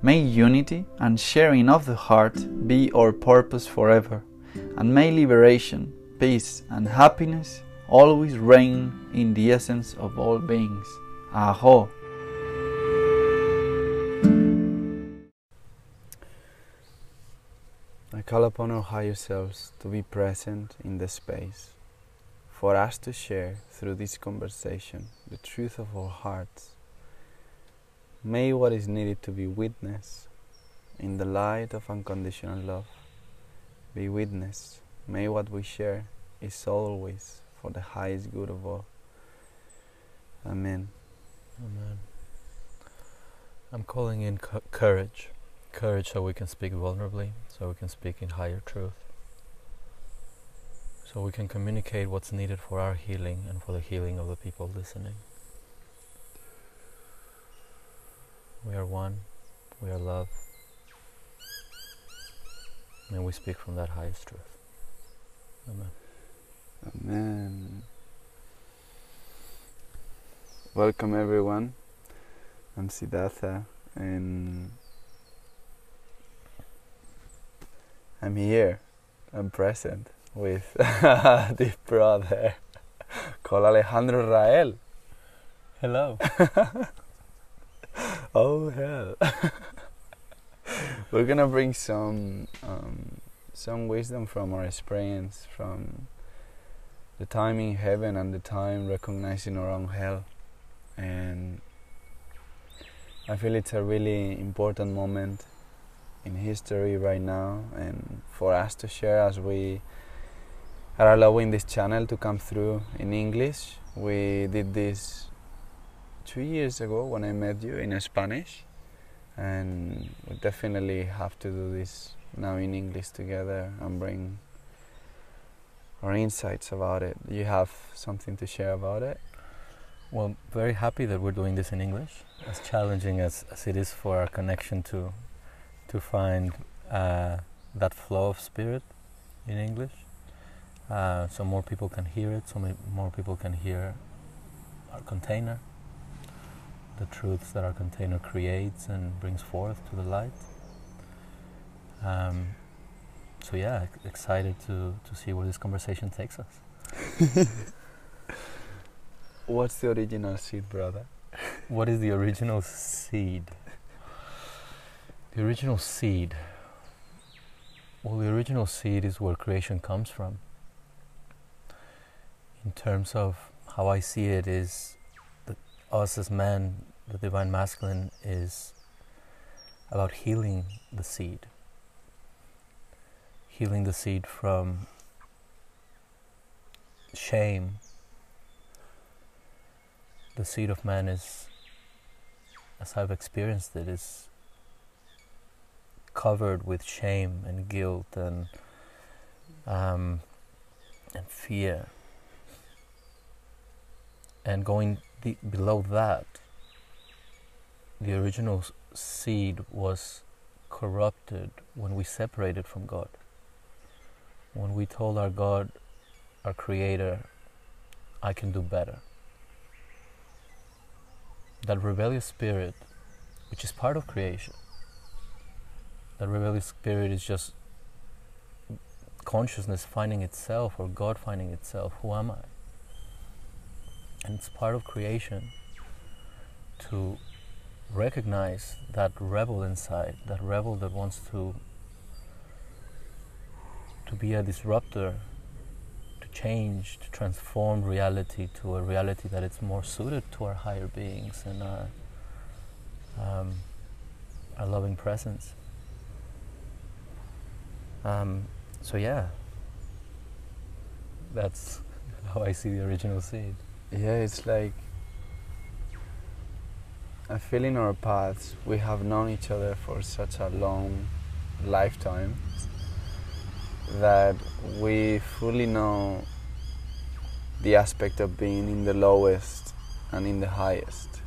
May unity and sharing of the heart be our purpose forever, and may liberation, peace, and happiness always reign in the essence of all beings. Aho! I call upon our higher selves to be present in the space, for us to share through this conversation the truth of our hearts. May what is needed to be witnessed in the light of unconditional love be witnessed. May what we share is always for the highest good of all. Amen. Amen. I'm calling in cu- courage. Courage so we can speak vulnerably, so we can speak in higher truth. So we can communicate what's needed for our healing and for the healing of the people listening. We are one, we are love, and we speak from that highest truth. Amen. Amen. Welcome everyone. I'm Siddhartha and I'm here. I'm present with the brother called Alejandro Rael. Hello. oh hell. We're gonna bring some um, some wisdom from our experience from the time in heaven and the time recognizing our own hell and I feel it's a really important moment in history right now and for us to share as we are allowing this channel to come through in English. We did this two years ago when I met you in Spanish and we definitely have to do this now in English together and bring our insights about it. You have something to share about it? Well, very happy that we're doing this in English. As challenging as, as it is for our connection to to find uh, that flow of spirit in English, uh, so more people can hear it, so more people can hear our container, the truths that our container creates and brings forth to the light. Um, so yeah, excited to to see where this conversation takes us. What's the original seed, brother? What is the original seed? The original seed. Well, the original seed is where creation comes from. In terms of how I see it, is us as man, the divine masculine, is about healing the seed. Healing the seed from shame. The seed of man is, as I've experienced it, is covered with shame and guilt and um, and fear. And going below that, the original seed was corrupted when we separated from God. When we told our God, our Creator, I can do better. That rebellious spirit, which is part of creation, that rebellious spirit is just consciousness finding itself or God finding itself. Who am I? And it's part of creation to recognize that rebel inside, that rebel that wants to to be a disruptor, to change, to transform reality to a reality that is more suited to our higher beings and our um, our loving presence. Um, so yeah, that's how I see the original seed. Yeah, it's like I feel in our paths we have known each other for such a long lifetime that we fully know the aspect of being in the lowest and in the highest.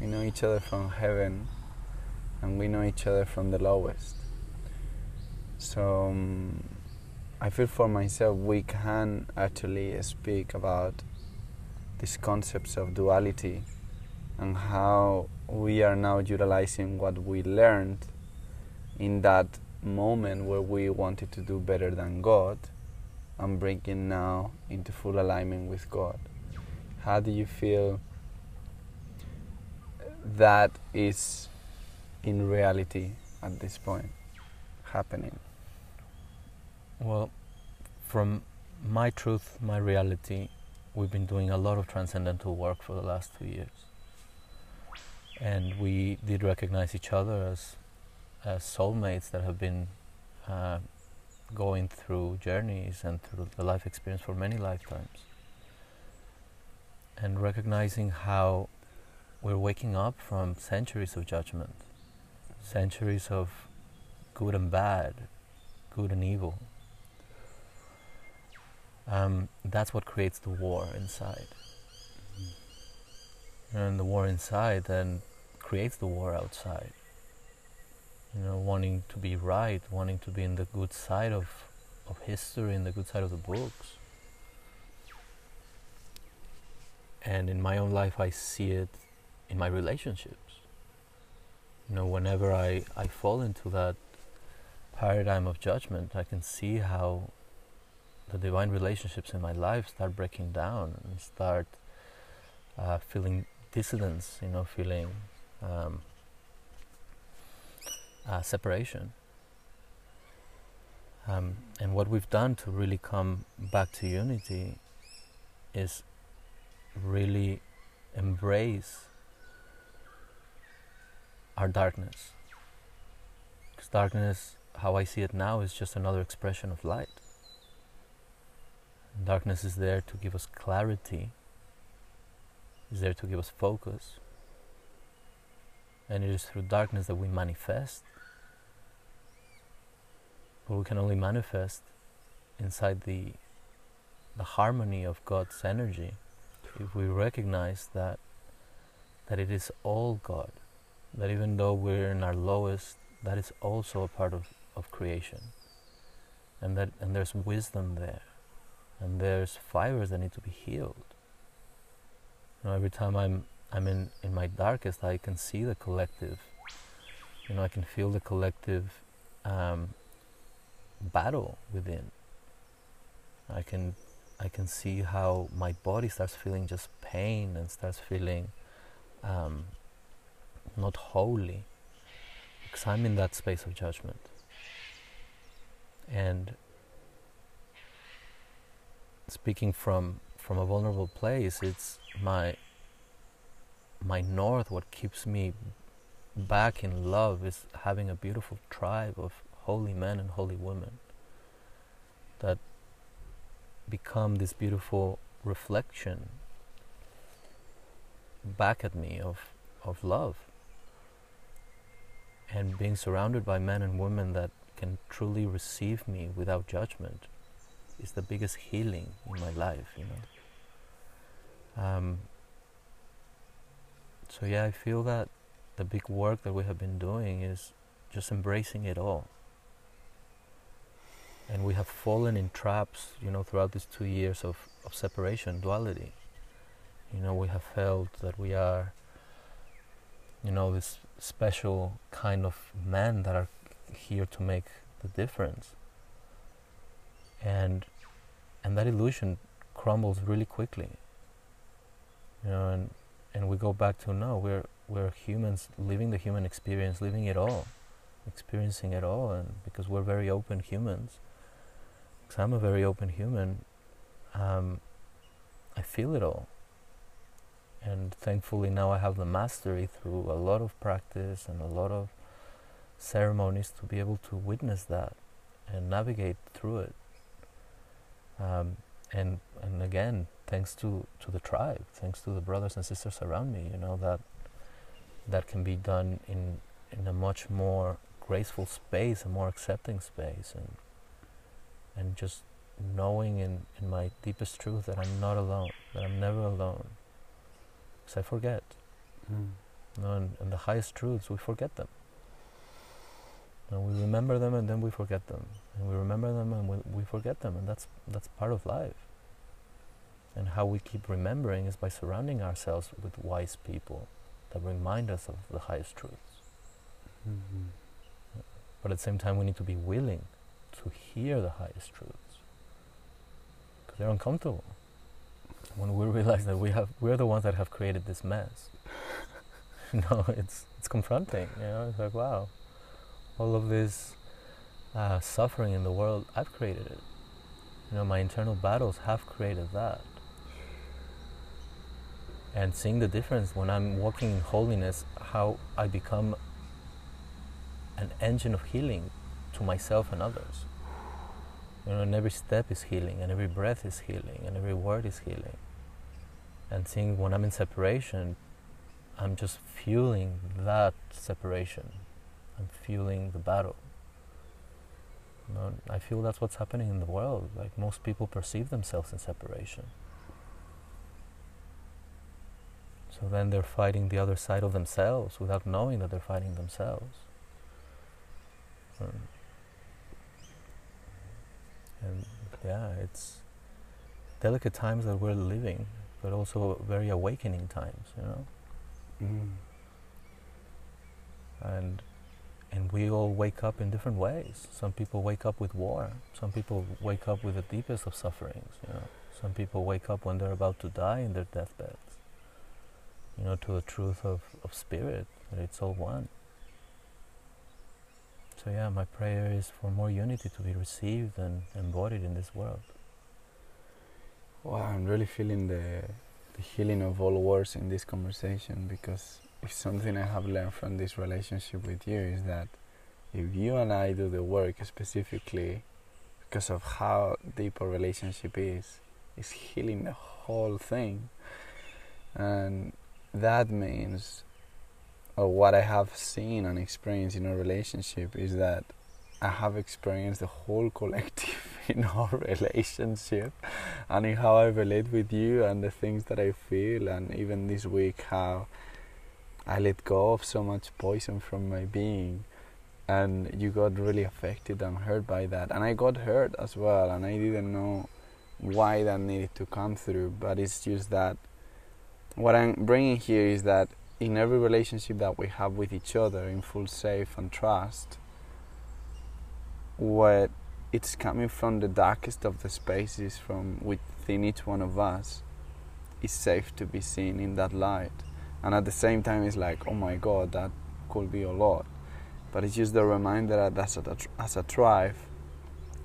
We know each other from heaven and we know each other from the lowest. So um, I feel for myself we can actually speak about these concepts of duality and how we are now utilizing what we learned in that moment where we wanted to do better than God and bringing now into full alignment with God. How do you feel that is in reality at this point happening? Well, from my truth, my reality, we've been doing a lot of transcendental work for the last two years. And we did recognize each other as, as soulmates that have been uh, going through journeys and through the life experience for many lifetimes. And recognizing how we're waking up from centuries of judgment, centuries of good and bad, good and evil um, that's what creates the war inside. Mm-hmm. And the war inside then creates the war outside. You know, wanting to be right, wanting to be in the good side of, of history, in the good side of the books. And in my own life, I see it in my relationships. You know, whenever I, I fall into that paradigm of judgment, I can see how the divine relationships in my life start breaking down and start uh, feeling dissidence, you know, feeling um, uh, separation. Um, and what we've done to really come back to unity is really embrace our darkness. Because darkness, how I see it now, is just another expression of light. Darkness is there to give us clarity, is there to give us focus. And it is through darkness that we manifest. But we can only manifest inside the, the harmony of God's energy if we recognize that, that it is all God. That even though we're in our lowest, that is also a part of, of creation. And that and there's wisdom there and there's fibers that need to be healed. You know, every time I'm I'm in, in my darkest, I can see the collective. You know, I can feel the collective um, battle within. I can I can see how my body starts feeling just pain and starts feeling um, not holy because I'm in that space of judgment. and speaking from from a vulnerable place it's my my north what keeps me back in love is having a beautiful tribe of holy men and holy women that become this beautiful reflection back at me of of love and being surrounded by men and women that can truly receive me without judgment is the biggest healing in my life, you know. Um, so yeah, I feel that the big work that we have been doing is just embracing it all. And we have fallen in traps, you know, throughout these two years of, of separation, duality. You know, we have felt that we are, you know, this special kind of men that are here to make the difference. And and that illusion crumbles really quickly. You know, and and we go back to no, we're we're humans living the human experience, living it all, experiencing it all, and because we're very open humans. Because I'm a very open human, um, I feel it all. And thankfully now I have the mastery through a lot of practice and a lot of ceremonies to be able to witness that and navigate through it. Um, and and again, thanks to, to the tribe, thanks to the brothers and sisters around me, you know that that can be done in in a much more graceful space, a more accepting space, and and just knowing in, in my deepest truth that I'm not alone, that I'm never alone, because I forget. Mm. You know, and, and the highest truths, we forget them. And we remember them and then we forget them. And we remember them and we, we forget them. And that's, that's part of life. And how we keep remembering is by surrounding ourselves with wise people that remind us of the highest truths. Mm-hmm. But at the same time, we need to be willing to hear the highest truths because they're uncomfortable. When we realize that we have, we're the ones that have created this mess. you know, it's it's confronting. You know, it's like wow, all of this uh, suffering in the world, I've created it. You know, my internal battles have created that. And seeing the difference when I'm walking in holiness, how I become an engine of healing to myself and others. You know, and every step is healing, and every breath is healing, and every word is healing. And seeing when I'm in separation, I'm just fueling that separation I'm feeling the battle. You know, I feel that's what's happening in the world. Like most people perceive themselves in separation. So then they're fighting the other side of themselves without knowing that they're fighting themselves. Um, and yeah, it's delicate times that we're living, but also very awakening times, you know. Mm. And and we all wake up in different ways. Some people wake up with war. Some people wake up with the deepest of sufferings. You know, some people wake up when they're about to die in their deathbeds. You know, to the truth of, of spirit that it's all one. So yeah, my prayer is for more unity to be received and embodied in this world. Wow, I'm really feeling the the healing of all wars in this conversation because if something I have learned from this relationship with you is that if you and I do the work specifically because of how deep our relationship is, it's healing the whole thing. And that means, or what I have seen and experienced in our relationship is that I have experienced the whole collective in our relationship and in how I relate with you and the things that I feel, and even this week, how I let go of so much poison from my being and you got really affected and hurt by that. And I got hurt as well and I didn't know why that needed to come through but it's just that what I'm bringing here is that in every relationship that we have with each other in full safe and trust what it's coming from the darkest of the spaces from within each one of us is safe to be seen in that light and at the same time it's like oh my god that could be a lot but it's just the reminder that as a, as a tribe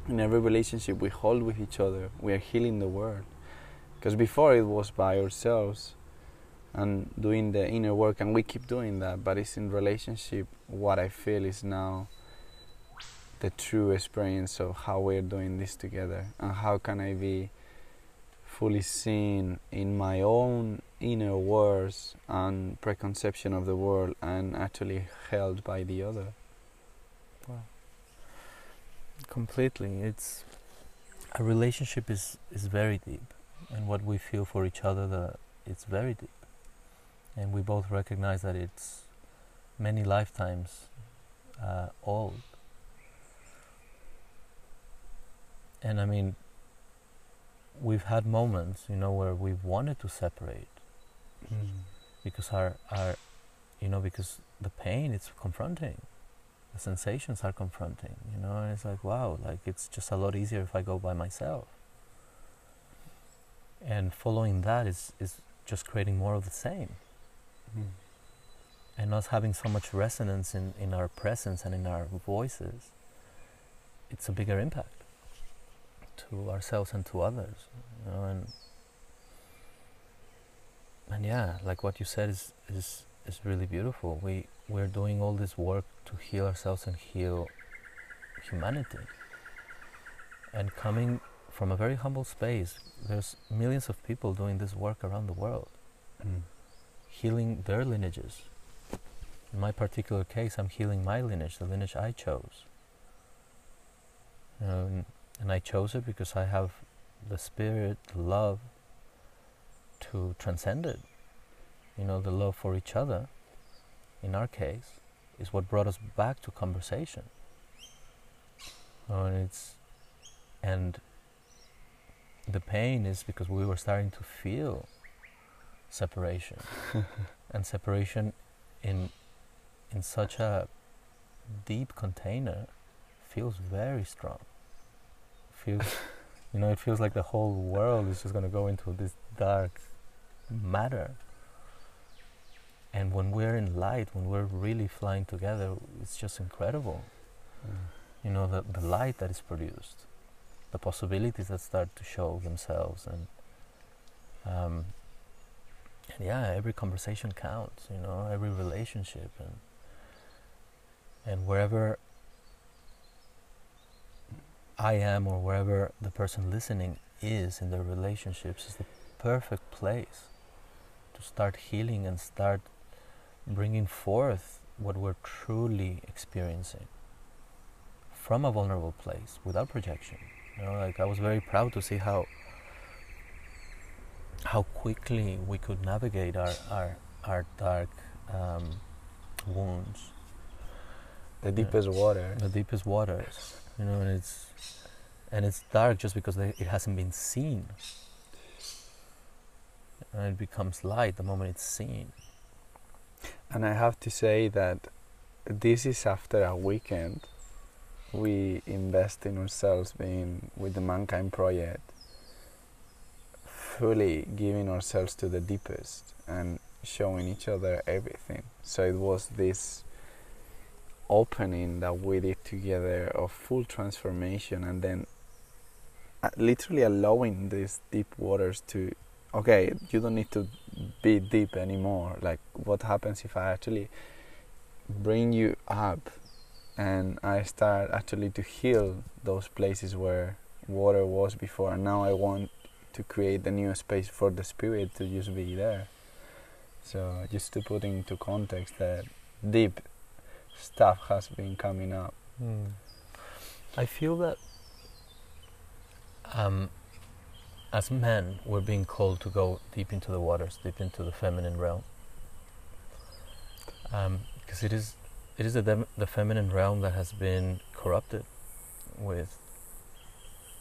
in every relationship we hold with each other, we are healing the world. Because before it was by ourselves and doing the inner work, and we keep doing that, but it's in relationship what I feel is now the true experience of how we're doing this together and how can I be fully seen in my own inner words and preconception of the world and actually held by the other. Wow. Completely. It's a relationship is, is very deep and what we feel for each other the, it's very deep. And we both recognize that it's many lifetimes uh, old. And I mean, we've had moments, you know, where we've wanted to separate Mm. because our, our, you know, because the pain it's confronting, the sensations are confronting, you know, and it's like, wow, like it's just a lot easier if I go by myself. And following that is, is just creating more of the same. Mm. and us having so much resonance in, in our presence and in our voices, it's a bigger impact to ourselves and to others. You know, and and yeah, like what you said is is is really beautiful. We we're doing all this work to heal ourselves and heal humanity. And coming from a very humble space, there's millions of people doing this work around the world Mm. healing their lineages. In my particular case, I'm healing my lineage, the lineage I chose. Um, and I chose it because I have the spirit, the love to transcend it. You know, the love for each other, in our case, is what brought us back to conversation. And it's and the pain is because we were starting to feel separation and separation in in such a deep container feels very strong feels you know it feels like the whole world is just going to go into this dark matter. And when we're in light when we're really flying together it's just incredible. You know the, the light that is produced the possibilities that start to show themselves and um, and yeah every conversation counts you know every relationship and and wherever I am or wherever the person listening is in their relationships is the perfect place to start healing and start bringing forth what we're truly experiencing from a vulnerable place without projection you know like I was very proud to see how how quickly we could navigate our our, our dark um, wounds, The deepest water. the deepest waters. You know, and it's and it's dark just because it hasn't been seen, and it becomes light the moment it's seen. And I have to say that this is after a weekend we invest in ourselves being with the Mankind Project, fully giving ourselves to the deepest and showing each other everything. So it was this opening that we did together of full transformation and then uh, literally allowing these deep waters to okay you don't need to be deep anymore. Like what happens if i actually bring you up and i start actually to heal those places where water was before and now i want to create a new space for the spirit to just be there? So just to put into context that deep stuff has been coming up. I feel that um, as men, we're being called to go deep into the waters, deep into the feminine realm, because it is it is the, the feminine realm that has been corrupted with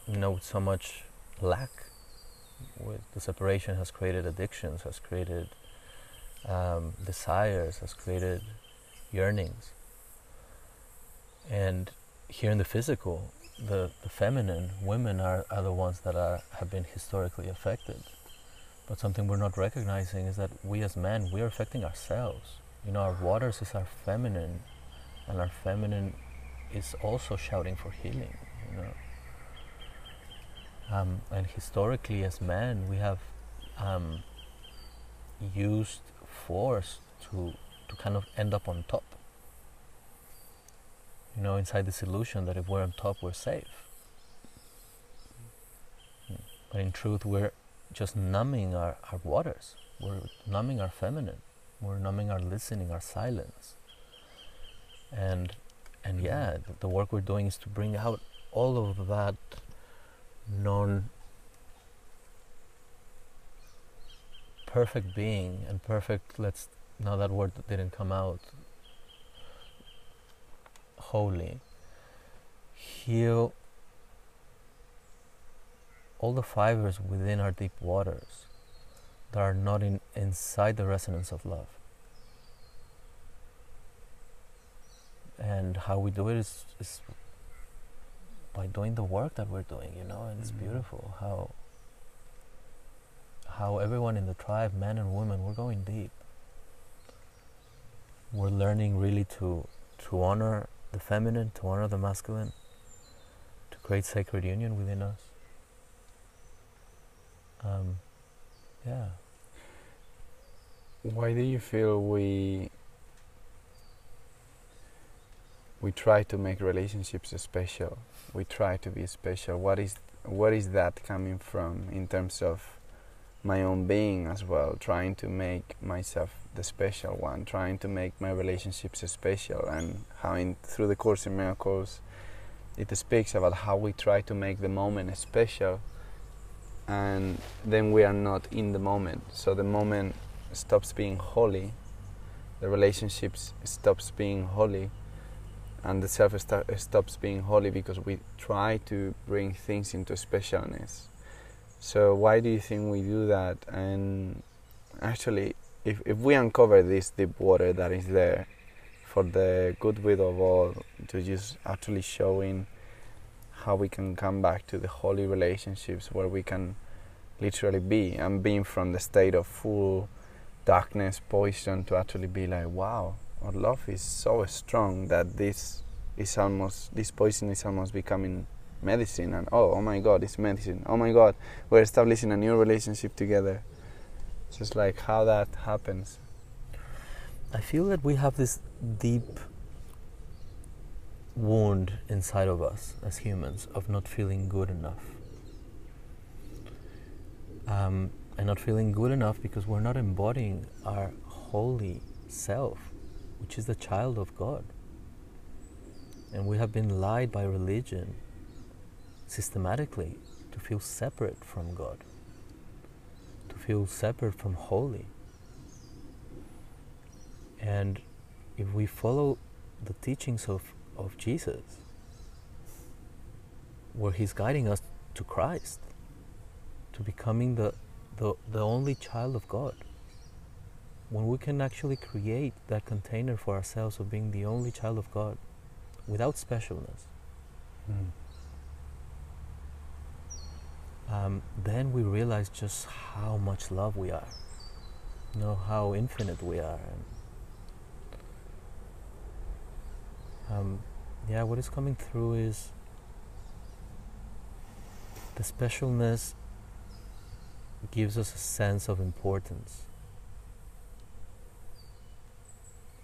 you know so much lack. With the separation has created addictions, has created um, desires, has created yearnings, and here in the physical, the, the feminine women are, are the ones that are have been historically affected. But something we're not recognizing is that we as men we are affecting ourselves. You know, our waters is our feminine, and our feminine is also shouting for healing. You know, Um, and historically, as men, we have um, used force to to kind of end up on top. You know, inside this illusion that if we're on top, we're safe. Hmm. But in truth, we're just numbing our, our waters. We're numbing our feminine. We're numbing our listening, our silence. And and mm-hmm. yeah, the, the work we're doing is to bring out all of that non perfect being and perfect let's now that word didn't come out holy heal all the fibers within our deep waters that are not in, inside the resonance of love. And how we do it is, is by doing the work that we're doing, you know, and it's Mhm. beautiful how how everyone in the tribe, men and women, we're going deep. We're learning really to to honor the feminine, to honor the masculine, to create sacred union within us. Um, yeah. Why do you feel we we try to make relationships special? We try to be special. What is what is that coming from in terms of my own being as well? Trying to make myself the special one, trying to make my relationships special, and how in through the course in miracles, it speaks about how we try to make the moment special, and then we are not in the moment. So the moment stops being holy, the relationships stops being holy, and the self sto- stops being holy because we try to bring things into specialness. So why do you think we do that? And actually, if if we uncover this deep water that is there, for the goodwill of all, to just actually showing how we can come back to the holy relationships where we can literally be and being from the state of full darkness, poison, to actually be like, wow, our love is so strong that this is almost, this poison is almost becoming medicine. And oh, oh my God, it's medicine. Oh my God, we're establishing a new relationship together. Just like how that happens. I feel that we have this deep wound inside of us as humans of not feeling good enough. Um, and not feeling good enough because we're not embodying our holy self, which is the child of God. And we have been lied by religion systematically to feel separate from God, to feel separate from holy. And if we follow the teachings of, of Jesus, where He's guiding us to Christ, to becoming the, the, the only child of God, when we can actually create that container for ourselves of being the only child of God without specialness, hmm. Um, then we realize just how much love we are, you know, how infinite we are. And, um, yeah, what is coming through is the specialness gives us a sense of importance.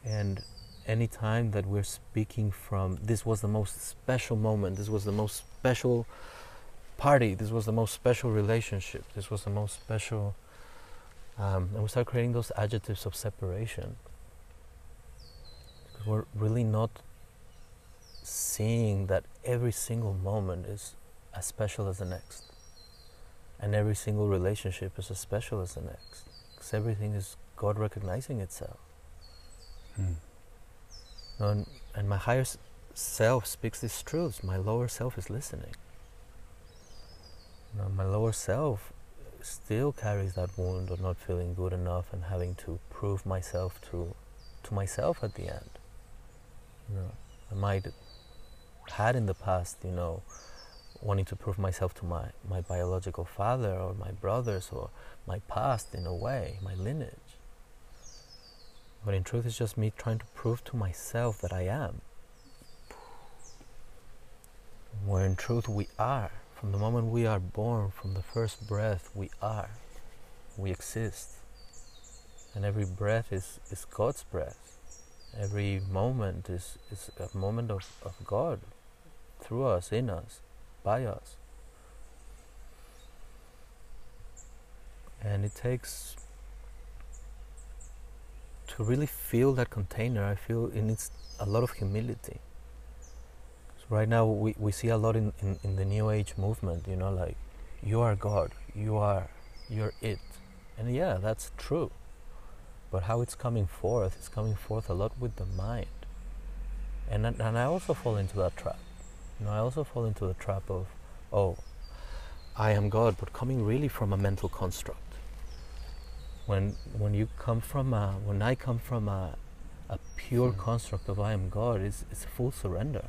And any time that we're speaking from this was the most special moment, this was the most special party, this was the most special relationship, this was the most special, um, and we start creating those adjectives of separation. Because we're really not seeing that every single moment is as special as the next. And every single relationship is as special as the next. Because everything is God recognizing itself. And, and my higher self speaks these truths. My lower self is listening. You know, my lower self still carries that wound of not feeling good enough and having to prove myself to, to myself at the end. You know, I might had in the past, you know, wanting to prove myself to my, my biological father or my brothers or my past in a way, my lineage. But in truth, it's just me trying to prove to myself that I am. Where in truth we are from the moment we are born, from the first breath, we are, we exist. And every breath is, is God's breath. Every moment is, is a moment of, of God through us, in us, by us. And it takes to really feel that container, I feel it needs a lot of humility. So right now we, we see a lot in, in, in the new age movement, you know, like you are God, you are you're it. And yeah, that's true. But how it's coming forth, it's coming forth a lot with the mind. And and I also fall into that trap. You know, I also fall into the trap of, oh, I am God, but coming really from a mental construct. When when you come from a, when I come from a, a pure mm. construct of I am God, it's it's full surrender.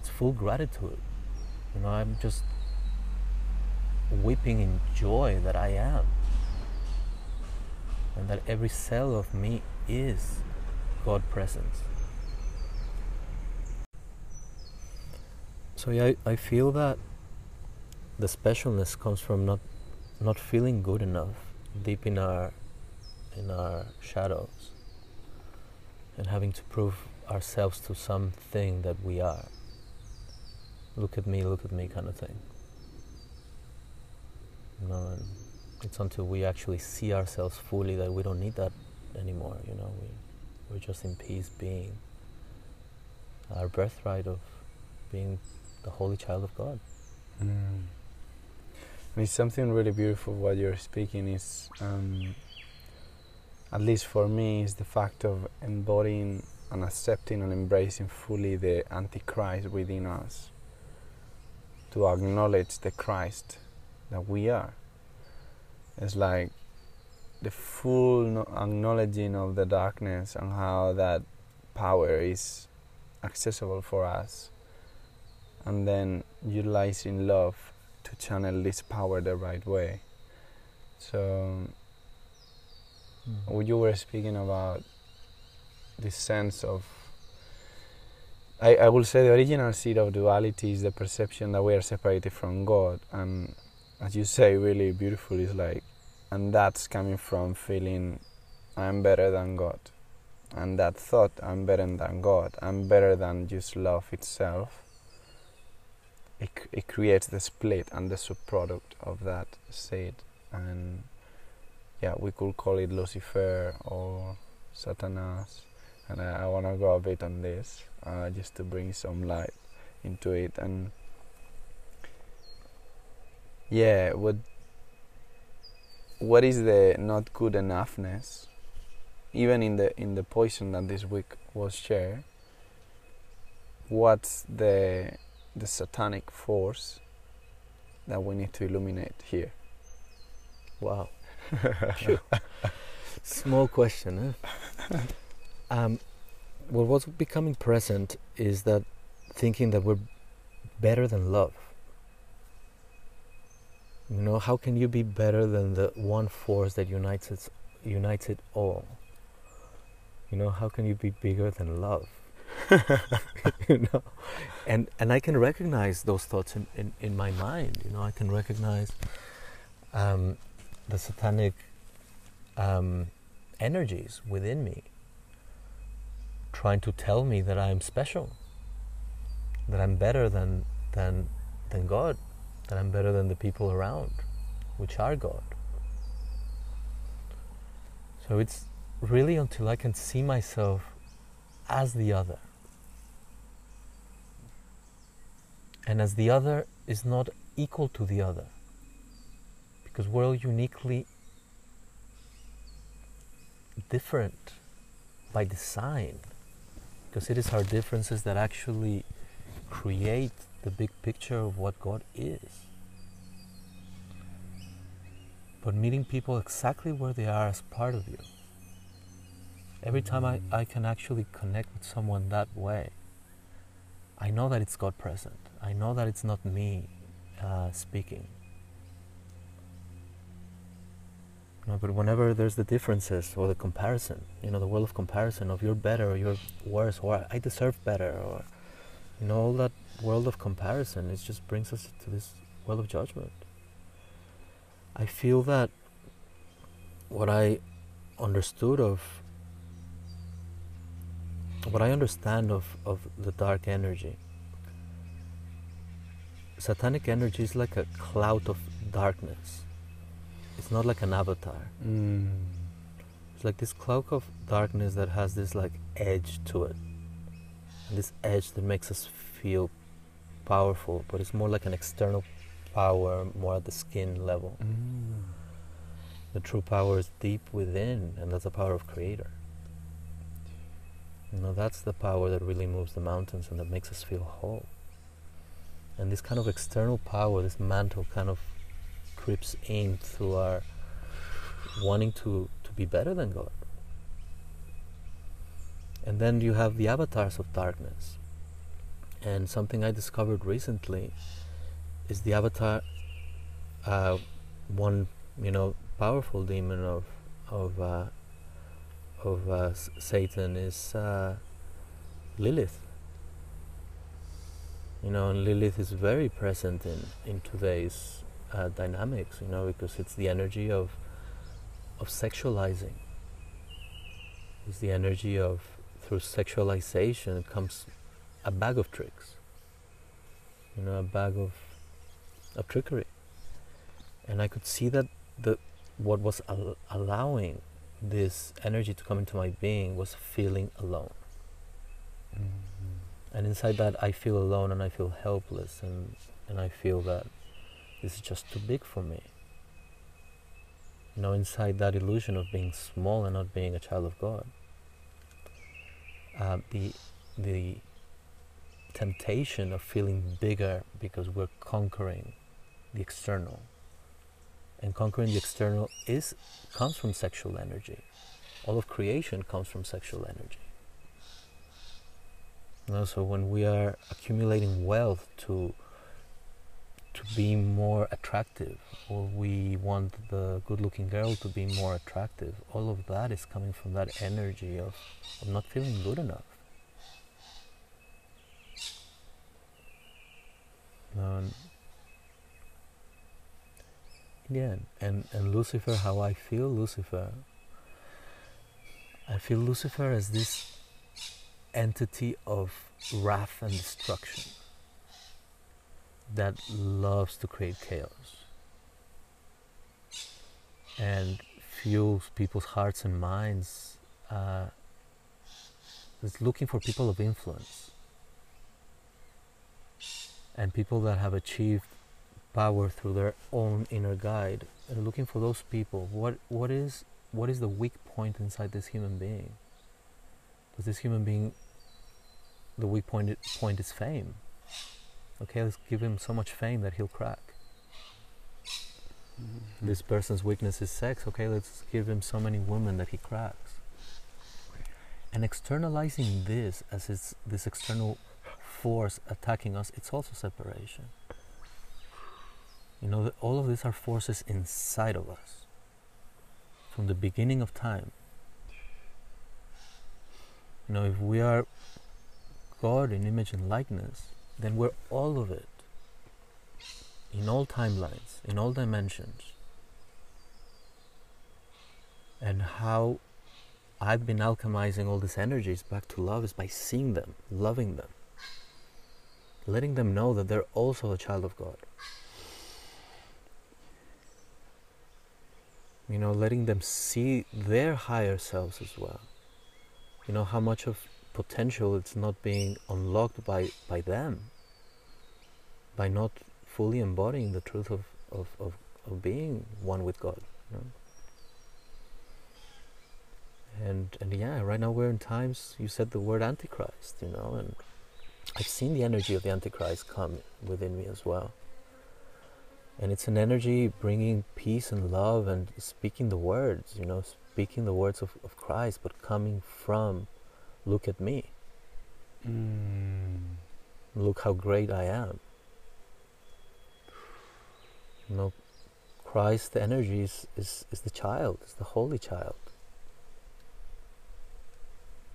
It's full gratitude. You know, I'm just weeping in joy that I am. And that every cell of me is God presence. So yeah, I, I feel that the specialness comes from not not feeling good enough deep in our in our shadows and having to prove ourselves to something that we are. Look at me, look at me kind of thing. You know, it's until we actually see ourselves fully that we don't need that anymore, you know, we we're just in peace being our birthright of being the holy child of God. Mm. And it's something really beautiful what you're speaking is, um, at least for me, is the fact of embodying and accepting and embracing fully the Antichrist within us. To acknowledge the Christ that we are. It's like the full acknowledging of the darkness and how that power is accessible for us and then utilizing love to channel this power the right way. So, mm. you were speaking about this sense of, I, I will say the original seed of duality is the perception that we are separated from God, and as you say, really beautiful is like, and that's coming from feeling I'm better than God. And that thought, I'm better than God, I'm better than just love itself it, it creates the split and the subproduct of that seed and yeah we could call it Lucifer or Satanas and I, I want to go a bit on this uh, just to bring some light into it and yeah what what is the not good enoughness even in the in the poison that this week was shared what's the the satanic force that we need to illuminate here? Wow. Small question, eh? um, well, what's becoming present is that thinking that we're better than love. You know, how can you be better than the one force that unites it, unites it all? You know, how can you be bigger than love? you know and and I can recognize those thoughts in, in, in my mind you know I can recognize um, the satanic um, energies within me trying to tell me that I'm special that I'm better than than than God that I'm better than the people around which are God. So it's really until I can see myself as the other. And as the other is not equal to the other because we're all uniquely different by design because it is our differences that actually create the big picture of what God is. But meeting people exactly where they are as part of you. Every time I, I can actually connect with someone that way, I know that it's God present. I know that it's not me uh, speaking. You but whenever there's the differences or the comparison, you know, the world of comparison of you're better or you're worse or I deserve better or you know, all that world of comparison, it just brings us to this world of judgment. I feel that what I understood of, what I understand of, of the dark energy, satanic energy is like a cloud of darkness. It's not like an avatar. Mm. It's like this cloak of darkness that has this like edge to it. And this edge that makes us feel powerful, but it's more like an external power, more at the skin level. Mm. The true power is deep within, and that's the power of Creator. You know, that's the power that really moves the mountains and that makes us feel whole. And this kind of external power, this mantle, kind of creeps in through our wanting to, to be better than God. And then you have the avatars of darkness. And something I discovered recently is the avatar, uh, one, you know, powerful demon of of uh, of uh, Satan is uh, Lilith. You know, and Lilith is very present in in today's uh, dynamics. You know, because it's the energy of of sexualizing. It's the energy of through sexualization comes a bag of tricks. You know, a bag of of trickery. And I could see that the what was al- allowing this energy to come into my being was feeling alone. Mm. And inside that, I feel alone and I feel helpless, and, and I feel that this is just too big for me. You know, inside that illusion of being small and not being a child of God, uh, the the temptation of feeling bigger because we're conquering the external, and conquering the external is comes from sexual energy. All of creation comes from sexual energy. You know, so when we are accumulating wealth to to be more attractive, or we want the good-looking girl to be more attractive, all of that is coming from that energy of, of not feeling good enough. Um, yeah, and, and Lucifer, how I feel Lucifer, I feel Lucifer as this entity of wrath and destruction that loves to create chaos and fuels people's hearts and minds. Uh, is looking for people of influence and people that have achieved power through their own inner guide and looking for those people what what is what is the weak point inside this human being does this human being the weak point point is fame okay let's give him so much fame that he'll crack. Mm-hmm. this person's weakness is sex. Okay let's give him so many women that he cracks. And externalizing this as it's this external force attacking us it's also separation. You know all of these are forces inside of us. From the beginning of time. You know if we are god in image and likeness then we're all of it in all timelines, in all dimensions. And how I've been alchemizing all these energies back to love is by seeing them, loving them, letting them know that they're also a child of God. You know, letting them see their higher selves as well. You know, how much of potential it's not being unlocked by, by them, by not fully embodying the truth of, of, of, of being one with God. You know? And and yeah, right now we're in times. You said the word Antichrist, you know, and I've seen the energy of the Antichrist come within me as well. And it's an energy bringing peace and love and speaking the words, you know, speaking the words of, of Christ, but coming from, look at me, Mm. look how great I am. You know, Christ energy is, is, is the child, is the holy child.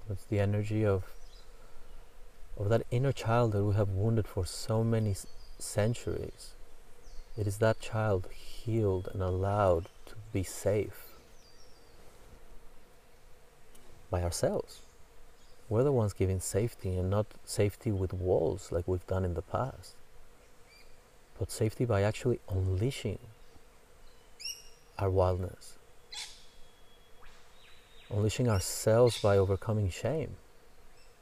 It's the energy of of that inner child that we have wounded for so many s- centuries. It is that child healed and allowed to be safe by ourselves. We're the ones giving safety and not safety with walls like we've done in the past, but safety by actually unleashing our wildness, unleashing ourselves by overcoming shame,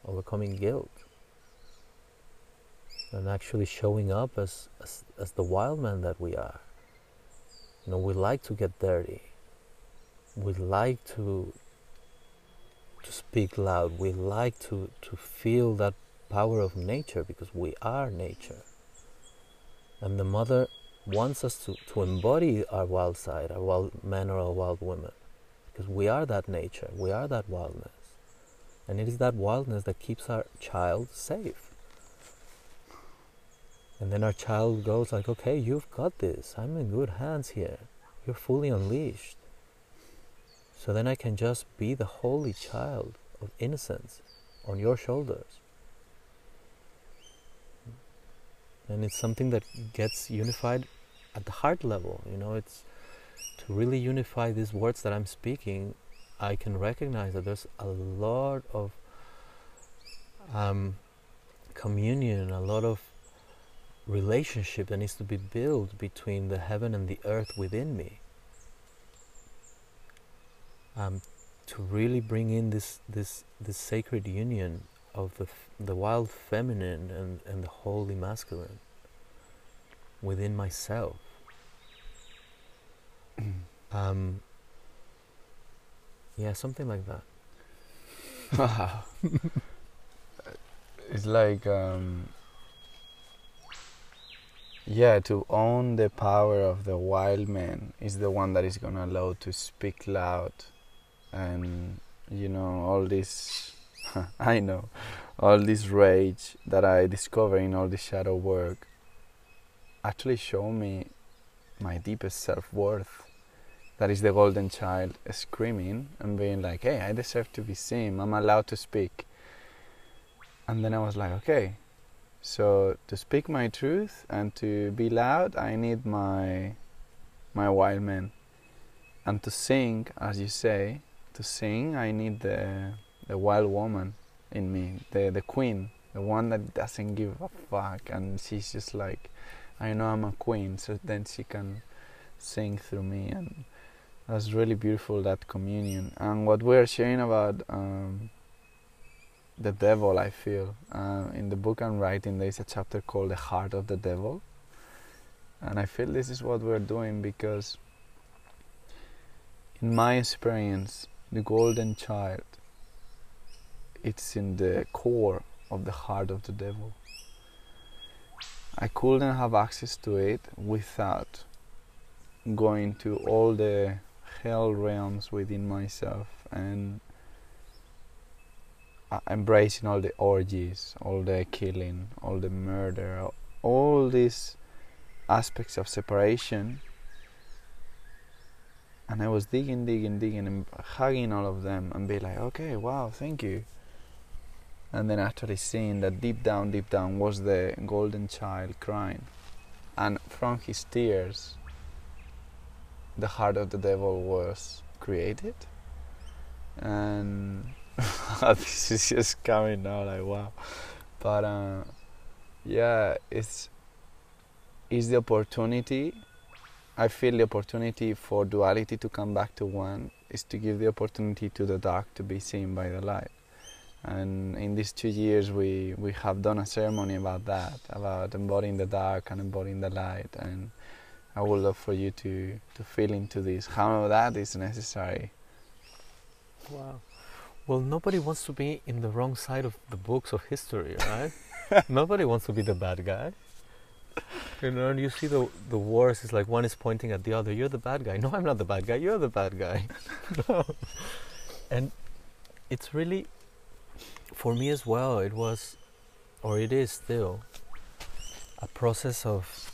overcoming guilt, and actually showing up as, as, as the wild man that we are. You know, we like to get dirty. We like to to speak loud. We like to, to feel that power of nature because we are nature. And the mother wants us to, to embody our wild side, our wild men or our wild women. Because we are that nature, we are that wildness. And it is that wildness that keeps our child safe. And then our child goes like, okay, you've got this. I'm in good hands here. You're fully unleashed. So then I can just be the holy child of innocence on your shoulders. And it's something that gets unified at the heart level. You know, it's to really unify these words that I'm speaking. I can recognize that there's a lot of um, communion, a lot of relationship that needs to be built between the heaven and the earth within me. Um, to really bring in this this this sacred union of the the wild feminine and, and the holy masculine within myself. um, yeah, something like that. It's like um, yeah to own the power of the wild man is the one that is gonna allow to speak loud and you know all this i know. All this rage that i discover in all this shadow work actually show me my deepest self-worth. That is the golden child screaming and being like hey i deserve to be seen. I'm allowed to speak. And then i was like okay so to speak my truth and to be loud i need my my wild man and to sing as you say to sing i need the the wild woman in me the the queen the one that doesn't give a fuck and she's just like i know i'm a queen so then she can sing through me and that's really beautiful that communion. And what we're sharing about um, the devil i feel uh, in the book i'm writing there's a chapter called the heart of the devil. And i feel this is what we're doing because in my experience the golden child it's in the core of the heart of the devil i couldn't have access to it without going to all the hell realms within myself and uh, embracing all the orgies, all the killing, all the murder, all these aspects of separation. And I was digging, digging, digging, and hugging all of them, and be like, okay, wow, thank you. And then actually seeing that deep down, deep down was the golden child crying, and from his tears, the heart of the devil was created. And this is just coming now like wow. But uh, yeah it's is the opportunity i feel the opportunity for duality to come back to one is to give the opportunity to the dark to be seen by the light and in these two years we we have done a ceremony about that about embodying the dark and embodying the light and I would love for you to, to feel into this, how that is necessary. Wow. Well, nobody wants to be in the wrong side of the books of history, right? nobody wants to be the bad guy. You know, and you see the the wars. It's like one is pointing at the other. You're the bad guy. No, I'm not the bad guy. You're the bad guy. no. And it's really, for me as well. It was, or it is still, a process of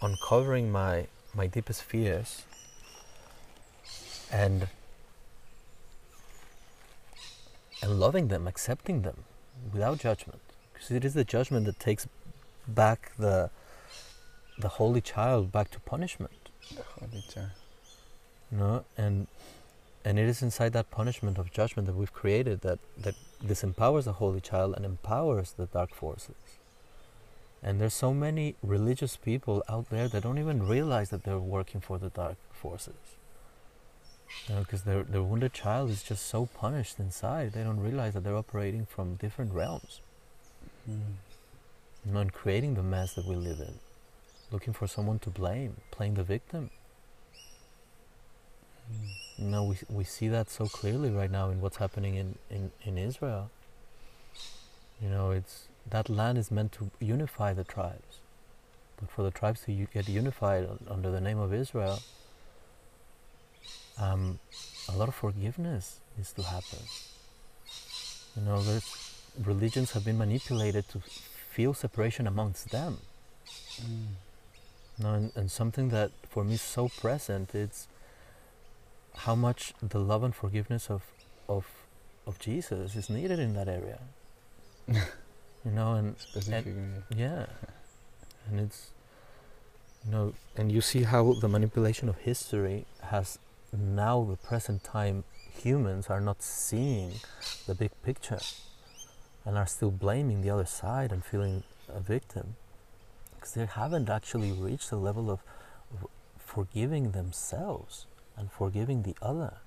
uncovering my my deepest fears and and loving them, accepting them without judgment. Because it is the judgment that takes back the the holy child back to punishment. The Holy Child. You know, and and it is inside that punishment of judgment that we've created that that disempowers the holy child and empowers the dark forces. And there's so many religious people out there that don't even realize that they're working for the dark forces. You know, because their their wounded child is just so punished inside, they don't realize that they're operating from different realms. Mm. You know, and creating the mess that we live in, looking for someone to blame, playing the victim. You know, we we see that so clearly right now in what's happening in, in, in Israel. You know, it's that land is meant to unify the tribes, but for the tribes to get unified under the name of Israel, um, a lot of forgiveness needs to happen. You know, there's religions have been manipulated to feel separation amongst them. Mm. No, and, and something that for me is so present, it's how much the love and forgiveness of of of Jesus is needed in that area. you know, and Specifically. yeah, and it's you know, and you see how the manipulation of history has now the present time humans are not seeing the big picture and are still blaming the other side and feeling a victim because they haven't actually reached the level of forgiving themselves and forgiving the other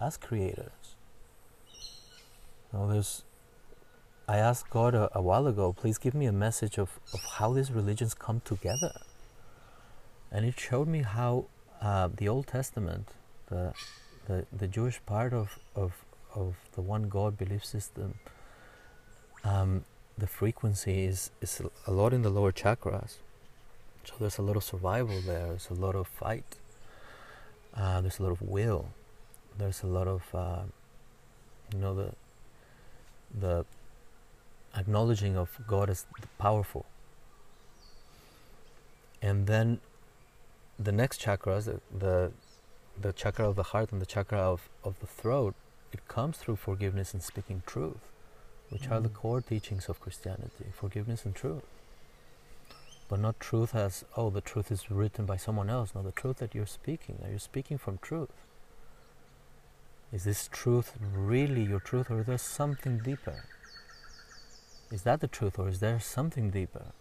as creators. Know, there's I asked God a, a while ago, please give me a message of, of how these religions come together. And it showed me how uh, the Old Testament, the, the, the Jewish part of, of, of the one God belief system, um, the frequency is, is a lot in the lower chakras. So there's a lot of survival there, there's a lot of fight, uh, there's a lot of will, there's a lot of, uh, you know, the, the acknowledging of God as the powerful. And then the next chakras, the, the the chakra of the heart and the chakra of, of the throat, it comes through forgiveness and speaking truth, which are the Mm. core teachings of Christianity, forgiveness and truth. But not truth as, oh, the truth is written by someone else. No, the truth that you're speaking, are you speaking from truth? Is this truth really your truth, or is there something deeper? Is that the truth, or is there something deeper?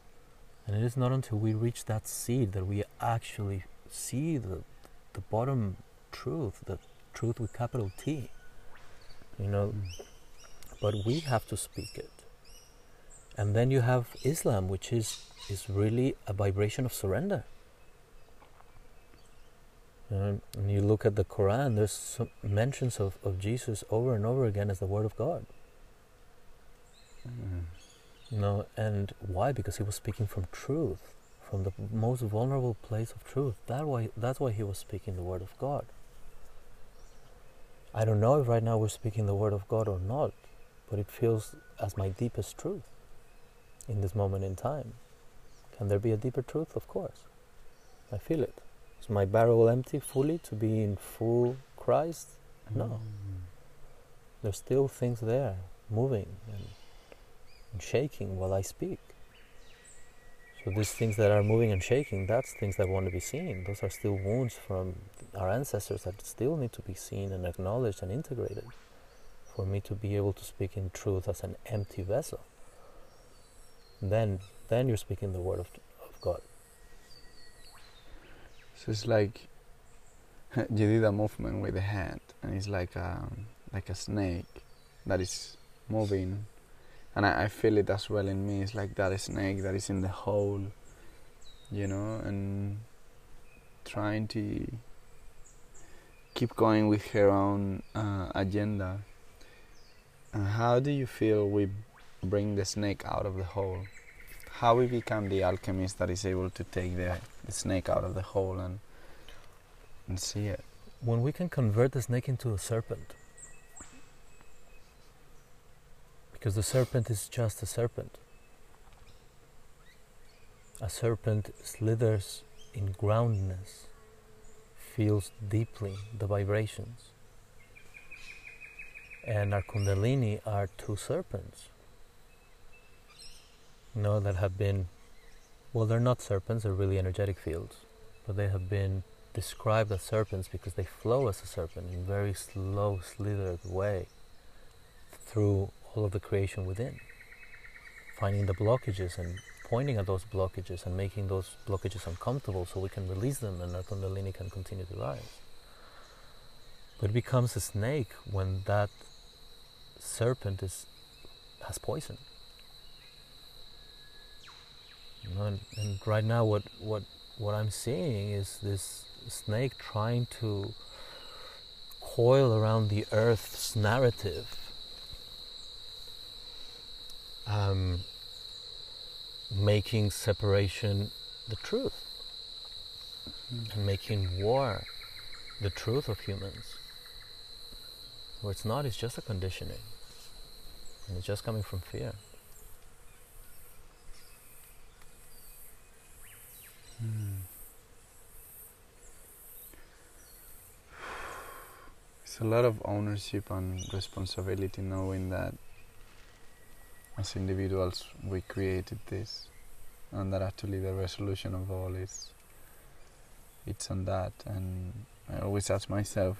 And it is not until we reach that seed that we actually see the, the bottom truth, the truth with capital T. You know, but we have to speak it. And then you have Islam, which is, is really a vibration of surrender. Um, and you look at the Quran, there's some mentions of, of Jesus over and over again as the Word of God. Mm. You know, and why? Because he was speaking from truth, from the most vulnerable place of truth. That why that's why he was speaking the word of God. I don't know if right now we're speaking the word of God or not, but it feels as my deepest truth in this moment in time. Can there be a deeper truth? Of course. I feel it. Is my barrel empty fully to be in full Christ? No. Mm. There's still things there, moving and, and shaking while I speak. So these things that are moving and shaking, that's things that want to be seen. Those are still wounds from our ancestors that still need to be seen and acknowledged and integrated for me to be able to speak in truth as an empty vessel. Then, then you're speaking the word of, of God. So it's like you did a movement with the hand, and it's like a like a snake that is moving, and I, I feel it as well in me. It's like that snake that is in the hole, you know, and trying to keep going with her own uh, agenda. And how do you feel we bring the snake out of the hole? How we become the alchemist that is able to take the, the snake out of the hole and and see it. When we can convert the snake into a serpent, because the serpent is just a serpent. A serpent slithers in groundness, feels deeply the vibrations. And our Kundalini are two serpents. You know, that have been, well, they're not serpents, they're really energetic fields, but they have been described as serpents because they flow as a serpent in a very slow, slithered way through all of the creation within, finding the blockages and pointing at those blockages and making those blockages uncomfortable so we can release them and our Kundalini can continue to rise. But it becomes a snake when that serpent is has poison. You know, and, and right now, what what what I'm seeing is this snake trying to coil around the earth's narrative, um, making separation the truth, and making war the truth of humans. Where it's not, it's just a conditioning. And it's just coming from fear. Hmm. It's a lot of ownership and responsibility knowing that as individuals we created this and that actually the resolution of all is it's on that and I always ask myself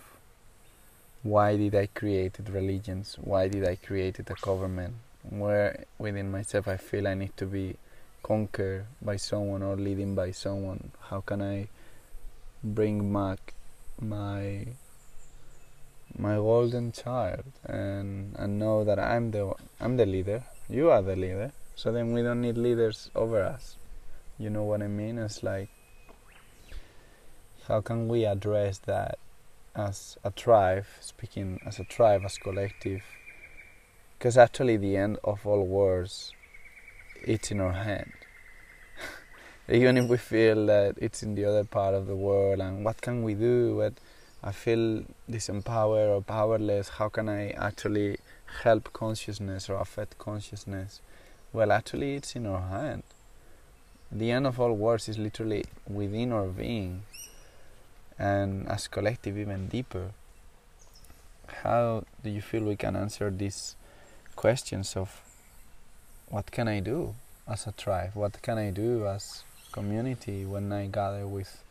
why did I create religions? Why did I create a government? Where within myself I feel I need to be conquered by someone or leading by someone? How can I bring back my my golden child and and know that I'm the I'm the leader. You are the leader. So then we don't need leaders over us. You know what I mean? It's like how can we address that as a tribe, speaking as a tribe, as collective? Because actually, the end of all wars, it's in our hand. Even if we feel that it's in the other part of the world, and what can we do? What I feel disempowered or powerless. How can I actually help consciousness or affect consciousness? Well, actually, it's in our hand. The end of all wars is literally within our being, and as collective, even deeper. How do you feel we can answer these questions of what can I do as a tribe? What can I do as community when I gather with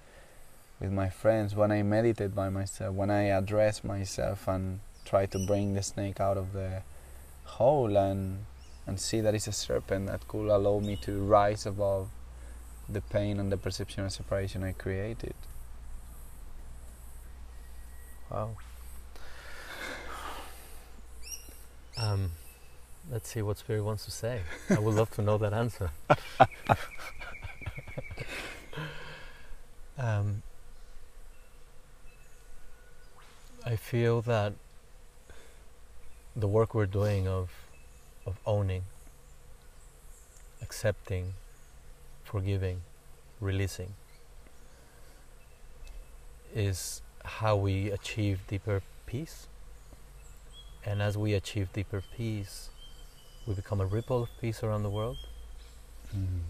with my friends, when I meditate by myself, when I address myself and try to bring the snake out of the hole and and see that it's a serpent that could allow me to rise above the pain and the perception of separation I created. Wow. Um, let's see what Spirit wants to say. I would love to know that answer. um, I feel that the work we're doing of of owning, accepting, forgiving, releasing is how we achieve deeper peace. And as we achieve deeper peace, we become a ripple of peace around the world. Mm.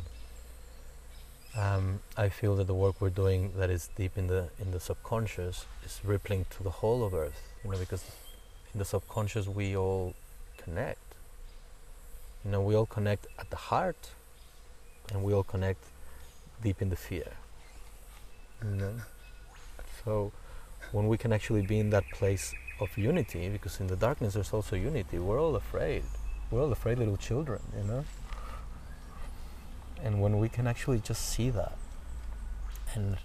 Um, I feel that the work we're doing that is deep in the in the subconscious is rippling to the whole of Earth. You know, because in the subconscious we all connect. You know, we all connect at the heart, and we all connect deep in the fear. You know? So when we can actually be in that place of unity, because in the darkness there's also unity. We're all afraid. We're afraid little children, you know. And when we can actually just see that, and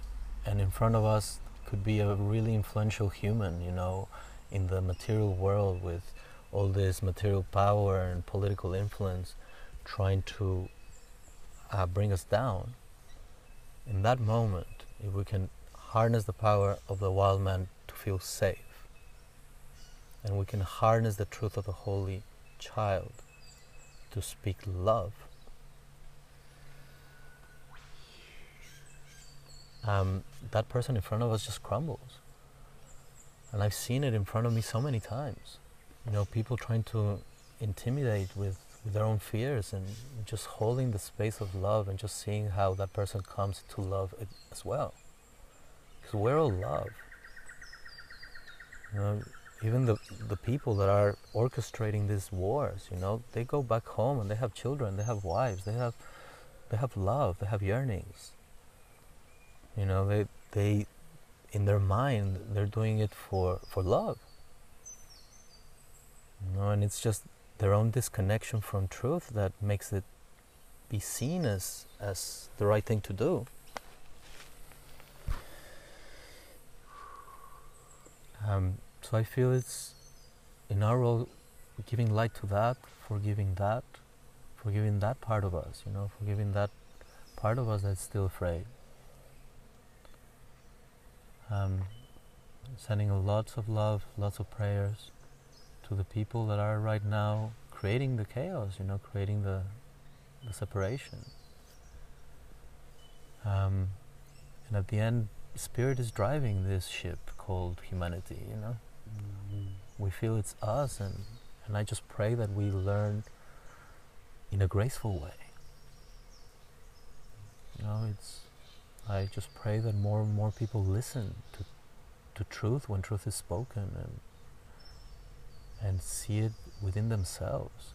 and in front of us could be a really influential human, you know, in the material world with all this material power and political influence trying to uh, bring us down. In that moment, if we can harness the power of the wild man to feel safe, and we can harness the truth of the holy child to speak love, um, that person in front of us just crumbles. And I've seen it in front of me so many times. You know, people trying to intimidate with, with their own fears and just holding the space of love and just seeing how that person comes to love as well. Because we're all love. You know, even the the people that are orchestrating these wars, you know, they go back home and they have children, they have wives, they have they have love, they have yearnings. You know, they they in their mind they're doing it for for love. You know, and it's just their own disconnection from truth that makes it be seen as as the right thing to do. Um, so I feel it's in our role giving light to that, forgiving that, forgiving that part of us, you know, forgiving that part of us that's still afraid. Um, sending lots of love, lots of prayers to the people that are right now creating the chaos, you know, creating the, the separation. Um, and at the end, Spirit is driving this ship called humanity, you know. We feel it's us, and, and I just pray that we learn in a graceful way. You know, it's. I just pray that more and more people listen to, to truth when truth is spoken, and and see it within themselves.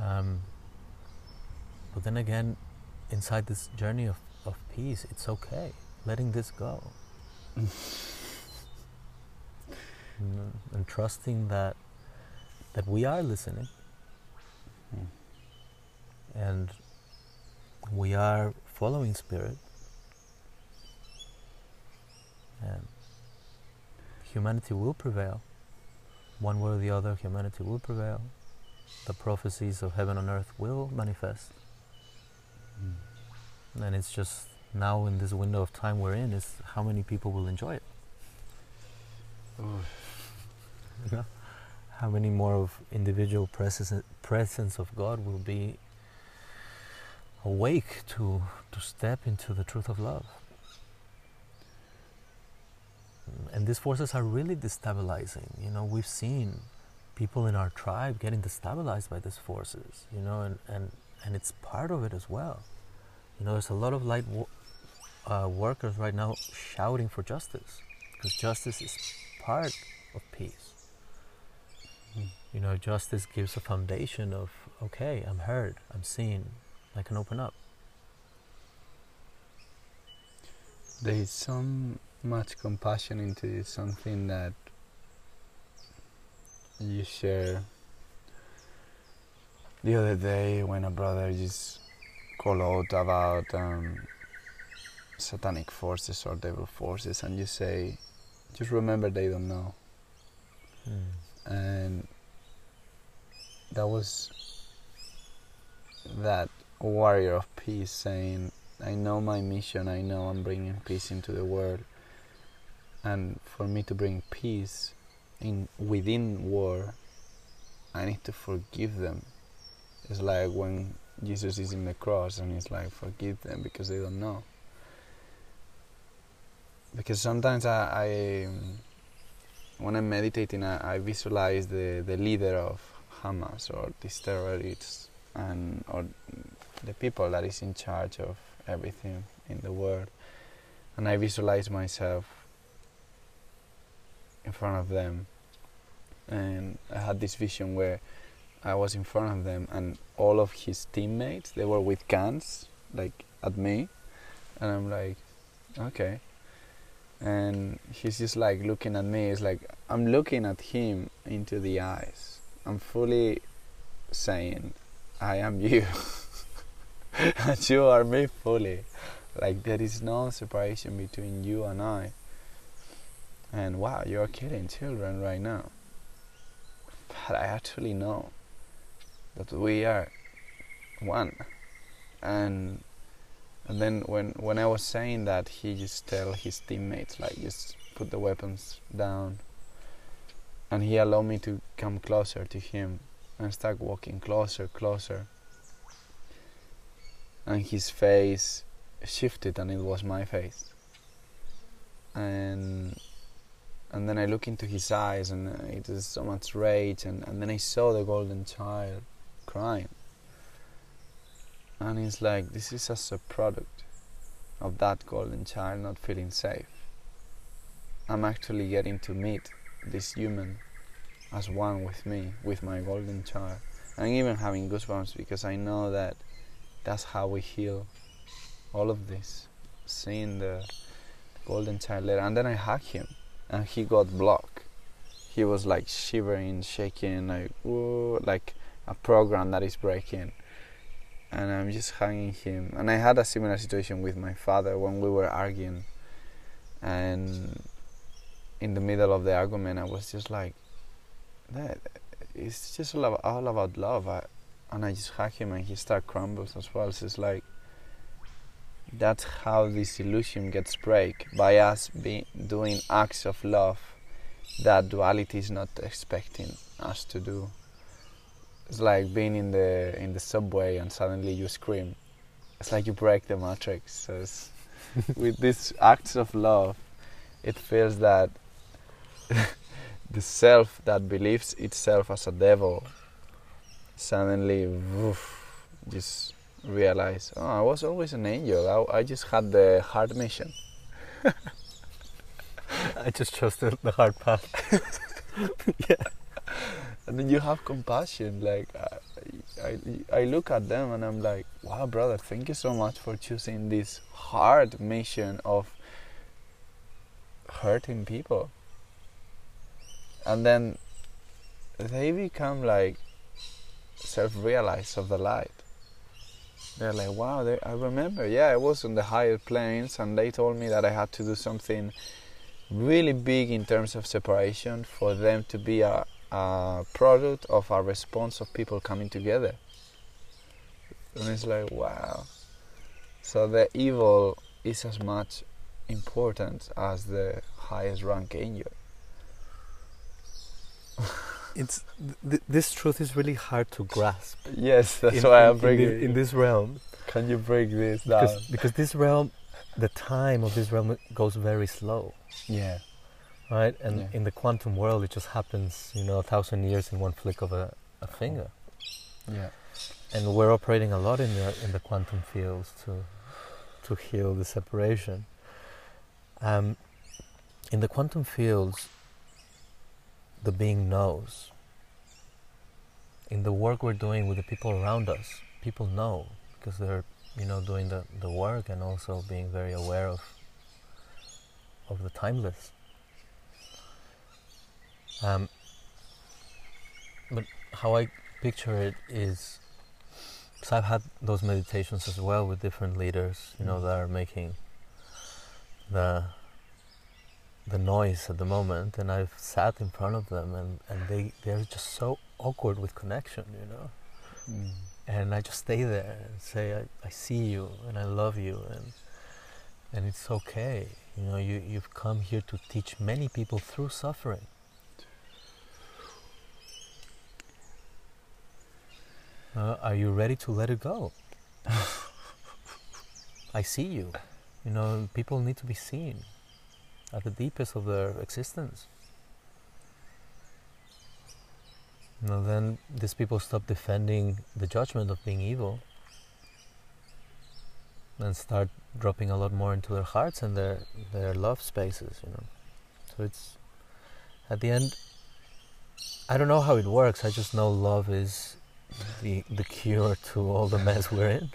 Um, but then again, inside this journey of, of peace, it's okay letting this go. and, and trusting that that we are listening mm. and we are following spirit and humanity will prevail one way or the other, humanity will prevail. The prophecies of heaven and earth will manifest. Mm. And it's just now in this window of time we're in is how many people will enjoy it. How many more of individual presence, presence of God will be awake to, to step into the truth of love? and these forces are really destabilizing. You know, we've seen people in our tribe getting destabilized by these forces. You know, and and and it's part of it as well. You know, there's a lot of light wo- uh, workers right now shouting for justice because justice is part of peace. You know, justice gives a foundation of okay, I'm heard, I'm seen, I can open up. There is so much compassion into something that you share the other day when a brother just called out about um, satanic forces or devil forces and you say just remember they don't know. Mm. and that was that warrior of peace saying i know my mission. I know i'm bringing peace into the world. And for me to bring peace in within war i need to forgive them. It's like when jesus is in the cross and he's like forgive them because they don't know because sometimes i, I um, when i'm meditating I, I, visualize the, the leader of hamas or these terrorists and or the people that is in charge of everything in the world. And i visualize myself in front of them. And I had this vision where I was in front of them and all of his teammates they were with guns like at me. And I'm like okay and he's just like looking at me. It's like I'm looking at him into the eyes. I'm fully saying I am you. And you are me fully. Like there is no separation between you and I. And wow, you're killing children right now. But I actually know that we are one. And and then when when I was saying that, he just tell his teammates like just put the weapons down. And he allowed me to come closer to him and start walking closer, closer. And his face shifted, and it was my face. And and then I look into his eyes and uh, it is so much rage and, and then I saw the golden child crying and it's like this is just a product of that golden child not feeling safe I'm actually getting to meet this human as one with me, with my golden child. I'm even having goosebumps because I know that that's how we heal all of this. Seeing the golden child later, and then I hug him, and he got blocked. He was like shivering, shaking, like whoa, like a program that is breaking. And I'm just hugging him. And I had a similar situation with my father when we were arguing, and in the middle of the argument, I was just like, that it's just all about, all about love. I, and I just hug him, and he start crumbles as well. So it's like that's how this illusion gets break by us being doing acts of love that duality is not expecting us to do. It's like being in the in the subway and suddenly you scream. It's like you break the matrix. So with these acts of love, it feels that the self that believes itself as a devil suddenly woof, just realize, oh, I was always an angel. I, I just had the hard mission. I just chose the, the hard path. yeah. And then you have compassion. Like, I, I, I look at them and I'm like, wow, brother, thank you so much for choosing this hard mission of hurting people. And then they become like self realized of the light they're like, wow, they, I remember, yeah, I was on the higher planes and they told me that I had to do something really big in terms of separation for them to be a, a product of a response of people coming together. And it's like, wow. So the evil is as much important as the highest rank angel. it's th- this truth is really hard to grasp. Yes, that's in, why I'm bringing in, in, this realm. Can you break this down? Because, because this realm, the time of this realm goes very slow. Yeah. Right, and yeah. in the quantum world, it just happens, you know, a thousand years in one flick of a, a finger. Yeah. And we're operating a lot in the in the quantum fields to to heal the separation. Um, in the quantum fields, the being knows. In the work we're doing with the people around us, people know because they're you know doing the, the work and also being very aware of of the timeless. Um, but how I picture it is, so I've had those meditations as well with different leaders, you know, mm. that are making the the noise at the moment and I've sat in front of them and, and they, they're just so awkward with connection, you know. Mm. And I just stay there and say, I, I see you and I love you and and it's okay. You know, you, you've come here to teach many people through suffering. Uh, are you ready to let it go? I see you. You know, people need to be seen at the deepest of their existence. Now then these people stop defending the judgment of being evil and start dropping a lot more into their hearts and their their love spaces, you know. So it's at the end I don't know how it works, I just know love is the the cure to all the mess we're in.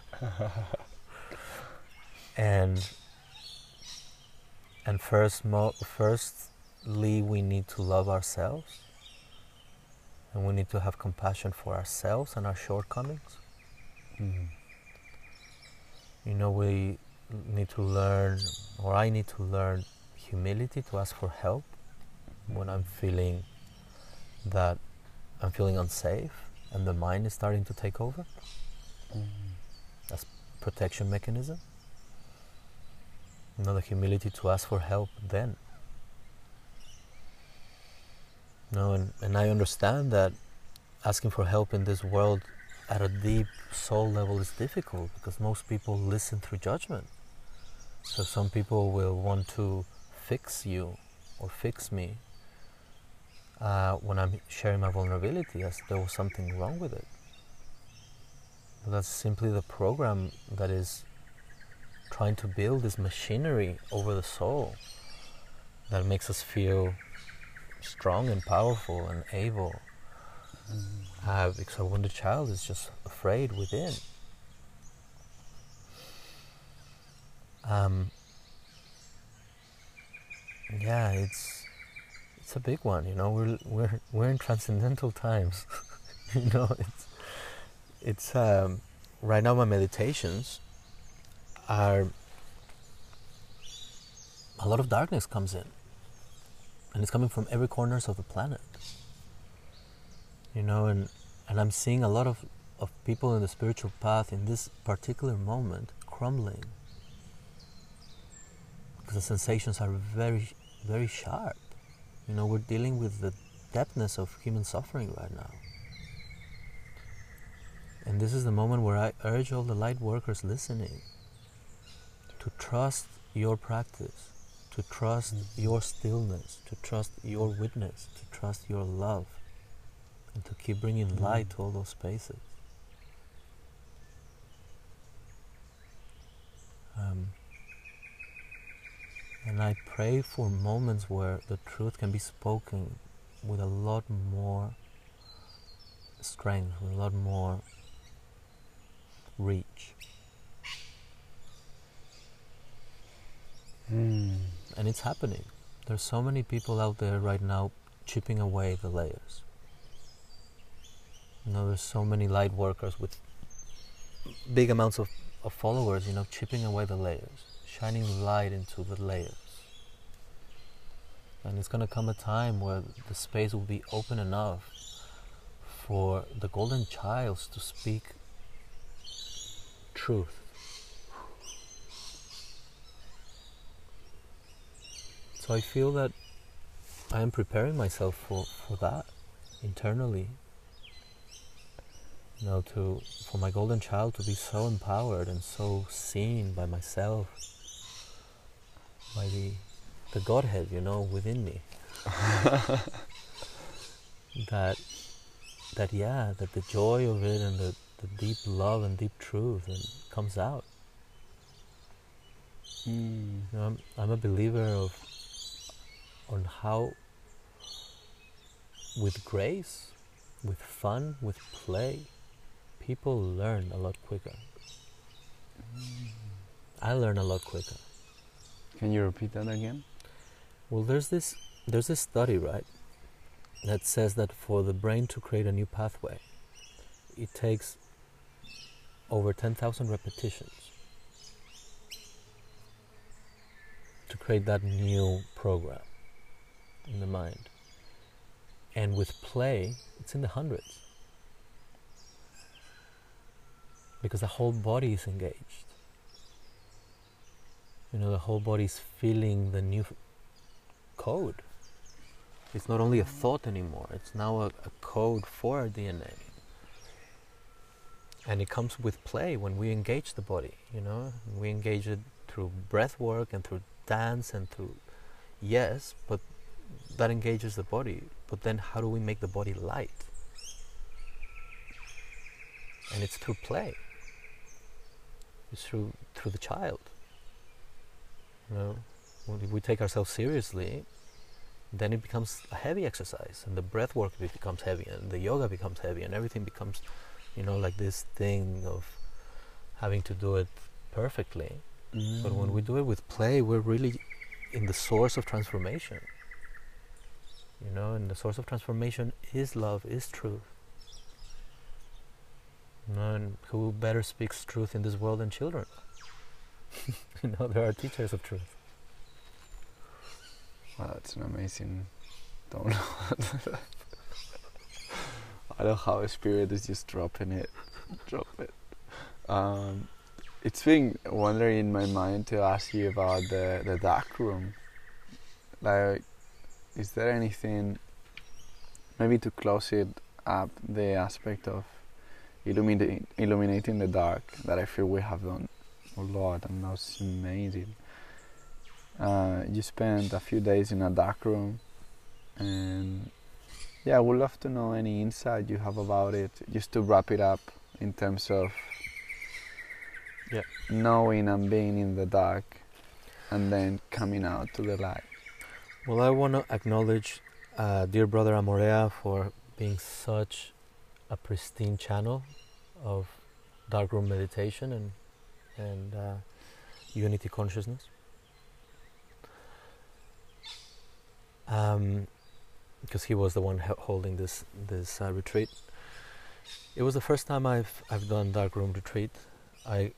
and and first, mo- firstly, we need to love ourselves, and we need to have compassion for ourselves and our shortcomings. Mm. You know, we need to learn, or I need to learn humility to ask for help when I'm feeling that I'm feeling unsafe and the mind is starting to take over. Mm. That's protection mechanism you know, the humility to ask for help then. You know, and, and I understand that asking for help in this world at a deep soul level is difficult because most people listen through judgment. So some people will want to fix you or fix me uh, when I'm sharing my vulnerability as there was something wrong with it. But that's simply the program that is trying to build this machinery over the soul that makes us feel strong and powerful and able. Uh, because our wounded child is just afraid within. Um, yeah, it's it's a big one. You know, we're we're we're in transcendental times. you know, it's it's um, right now my meditations are a lot of darkness comes in, and it's coming from every corners of the planet. You know, and and I'm seeing a lot of of people in the spiritual path in this particular moment crumbling because the sensations are very very sharp. You know, we're dealing with the depthness of human suffering right now. And this is the moment where I urge all the light workers listening to trust your practice, to trust your stillness, to trust your witness, to trust your love, and to keep bringing light to all those spaces. Um, and I pray for moments where the truth can be spoken with a lot more strength, with a lot more reach. Mm. And it's happening. There's so many people out there right now chipping away the layers. You know, there's so many light workers with big amounts of, of followers, you know, chipping away the layers, shining light into the layers. And it's going to come a time where the space will be open enough for the golden child to speak truth. So I feel that I am preparing myself for, for that internally. You know, to for my golden child to be so empowered and so seen by myself, by the the Godhead, you know, within me. that that yeah, that the joy of it and the, the deep love and deep truth and comes out. Mm. You know, I'm, I'm a believer of on how with grace, with fun, with play, people learn a lot quicker. I learn a lot quicker. Can you repeat that again? Well, there's this there's this study, right, that says that for the brain to create a new pathway, it takes over 10,000 repetitions to create that new program in the mind. And with play, it's in the hundreds. Because the whole body is engaged. You know, the whole body is feeling the new code. It's not only a thought anymore, it's now a, a code for our DNA. And it comes with play when we engage the body, you know, we engage it through breath work and through dance and through, yes, but that engages the body. But then how do we make the body light? And it's through play. It's through through the child. You know, when we take ourselves seriously, then it becomes a heavy exercise, and the breath work becomes heavy, and the yoga becomes heavy, and everything becomes, you know, like this thing of having to do it perfectly. Mm. But when we do it with play, we're really in the source of transformation. You know, and the source of transformation is love, is truth. You know, and who better speaks truth in this world than children? you know, they are teachers of truth. Wow, that's an amazing. i Don't know. I love how spirit is just dropping it, drop it. Um, it's been wondering in my mind to ask you about the the dark room. Like, is there anything, maybe to close it up, the aspect of illuminating illuminating the dark that I feel we have done a lot, and that's amazing. Uh, you spent a few days in a dark room, and yeah, I would love to know any insight you have about it, just to wrap it up in terms of Yeah. knowing and being in the dark, and then coming out to the light. Well, I want to acknowledge uh, dear brother Amorea for being such a pristine channel of darkroom meditation and and uh, unity consciousness. Um, because he was the one holding this this uh, retreat. It was the first time I've I've done darkroom retreat. I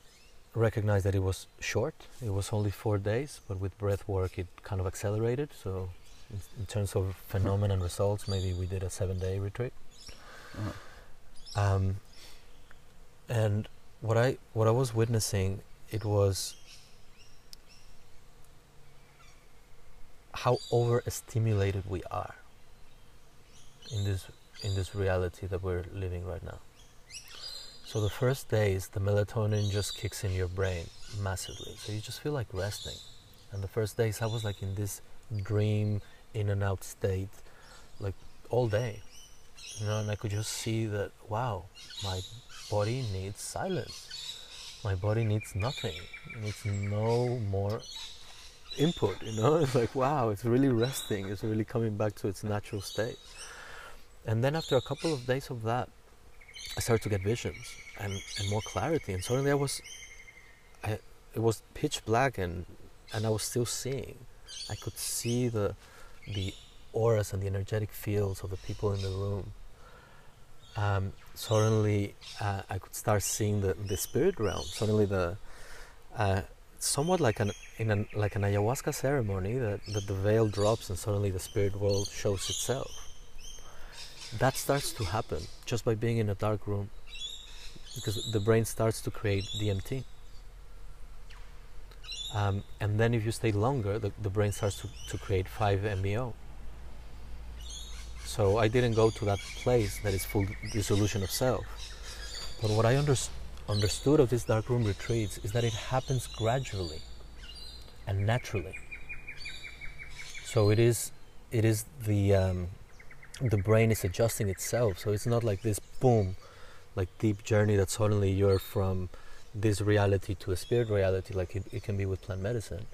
recognized that it was short. It was only four days, but with breath work, it kind of accelerated. So, in, in terms of phenomenon results, maybe we did a seven-day retreat. Uh-huh. Um, and what I what I was witnessing, it was how overstimulated we are in this in this reality that we're living right now. So the first days, the melatonin just kicks in your brain massively. So you just feel like resting. And the first days, I was like in this dream, in and out state, like all day. You know, and I could just see that, wow, my body needs silence. My body needs nothing. It needs no more input, you know? It's like, wow, it's really resting. It's really coming back to its natural state. And then after a couple of days of that, I started to get visions and, and more clarity. And suddenly I was, I, it was pitch black and, and I was still seeing. I could see the, the auras and the energetic fields of the people in the room. Um, suddenly uh, I could start seeing the, the spirit realm. Suddenly the, uh, somewhat like an in an like an ayahuasca ceremony that, that the veil drops and suddenly the spirit world shows itself. That starts to happen just by being in a dark room because the brain starts to create DMT. Um, and then if you stay longer, the, the brain starts to, to create 5-MeO. So I didn't go to that place that is full dissolution of self. But what I under, understood of these dark room retreats is that it happens gradually and naturally. So it is, it is the, um, the brain is adjusting itself. So it's not like this boom, like deep journey that suddenly you're from this reality to a spirit reality like it, it can be with plant medicine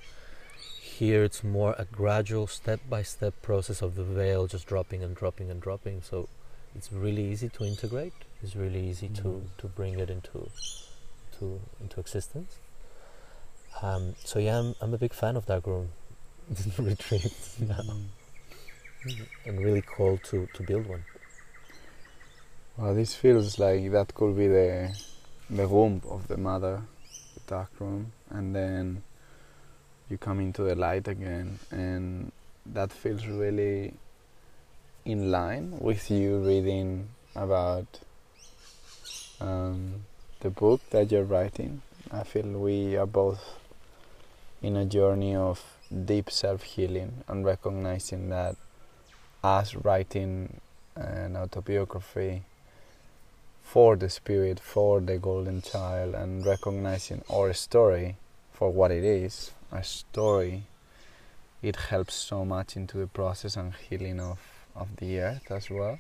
here it's more a gradual step by step process of the veil just dropping and dropping and dropping. So it's really easy to integrate. It's really easy mm. to to bring it into to into existence. Um, so yeah I'm, I'm a big fan of darkroom retreat. Now mm. and really called to to build one. Well, this feels like that could be the the womb of the mother, the dark room, and then you come into the light again, and that feels really in line with you reading about um, the book that you're writing. I feel we are both in a journey of deep self healing and recognizing that us writing an autobiography for the spirit, for the golden child, and recognizing our story for what it is a story, it helps so much into the process and healing of, of the earth as well.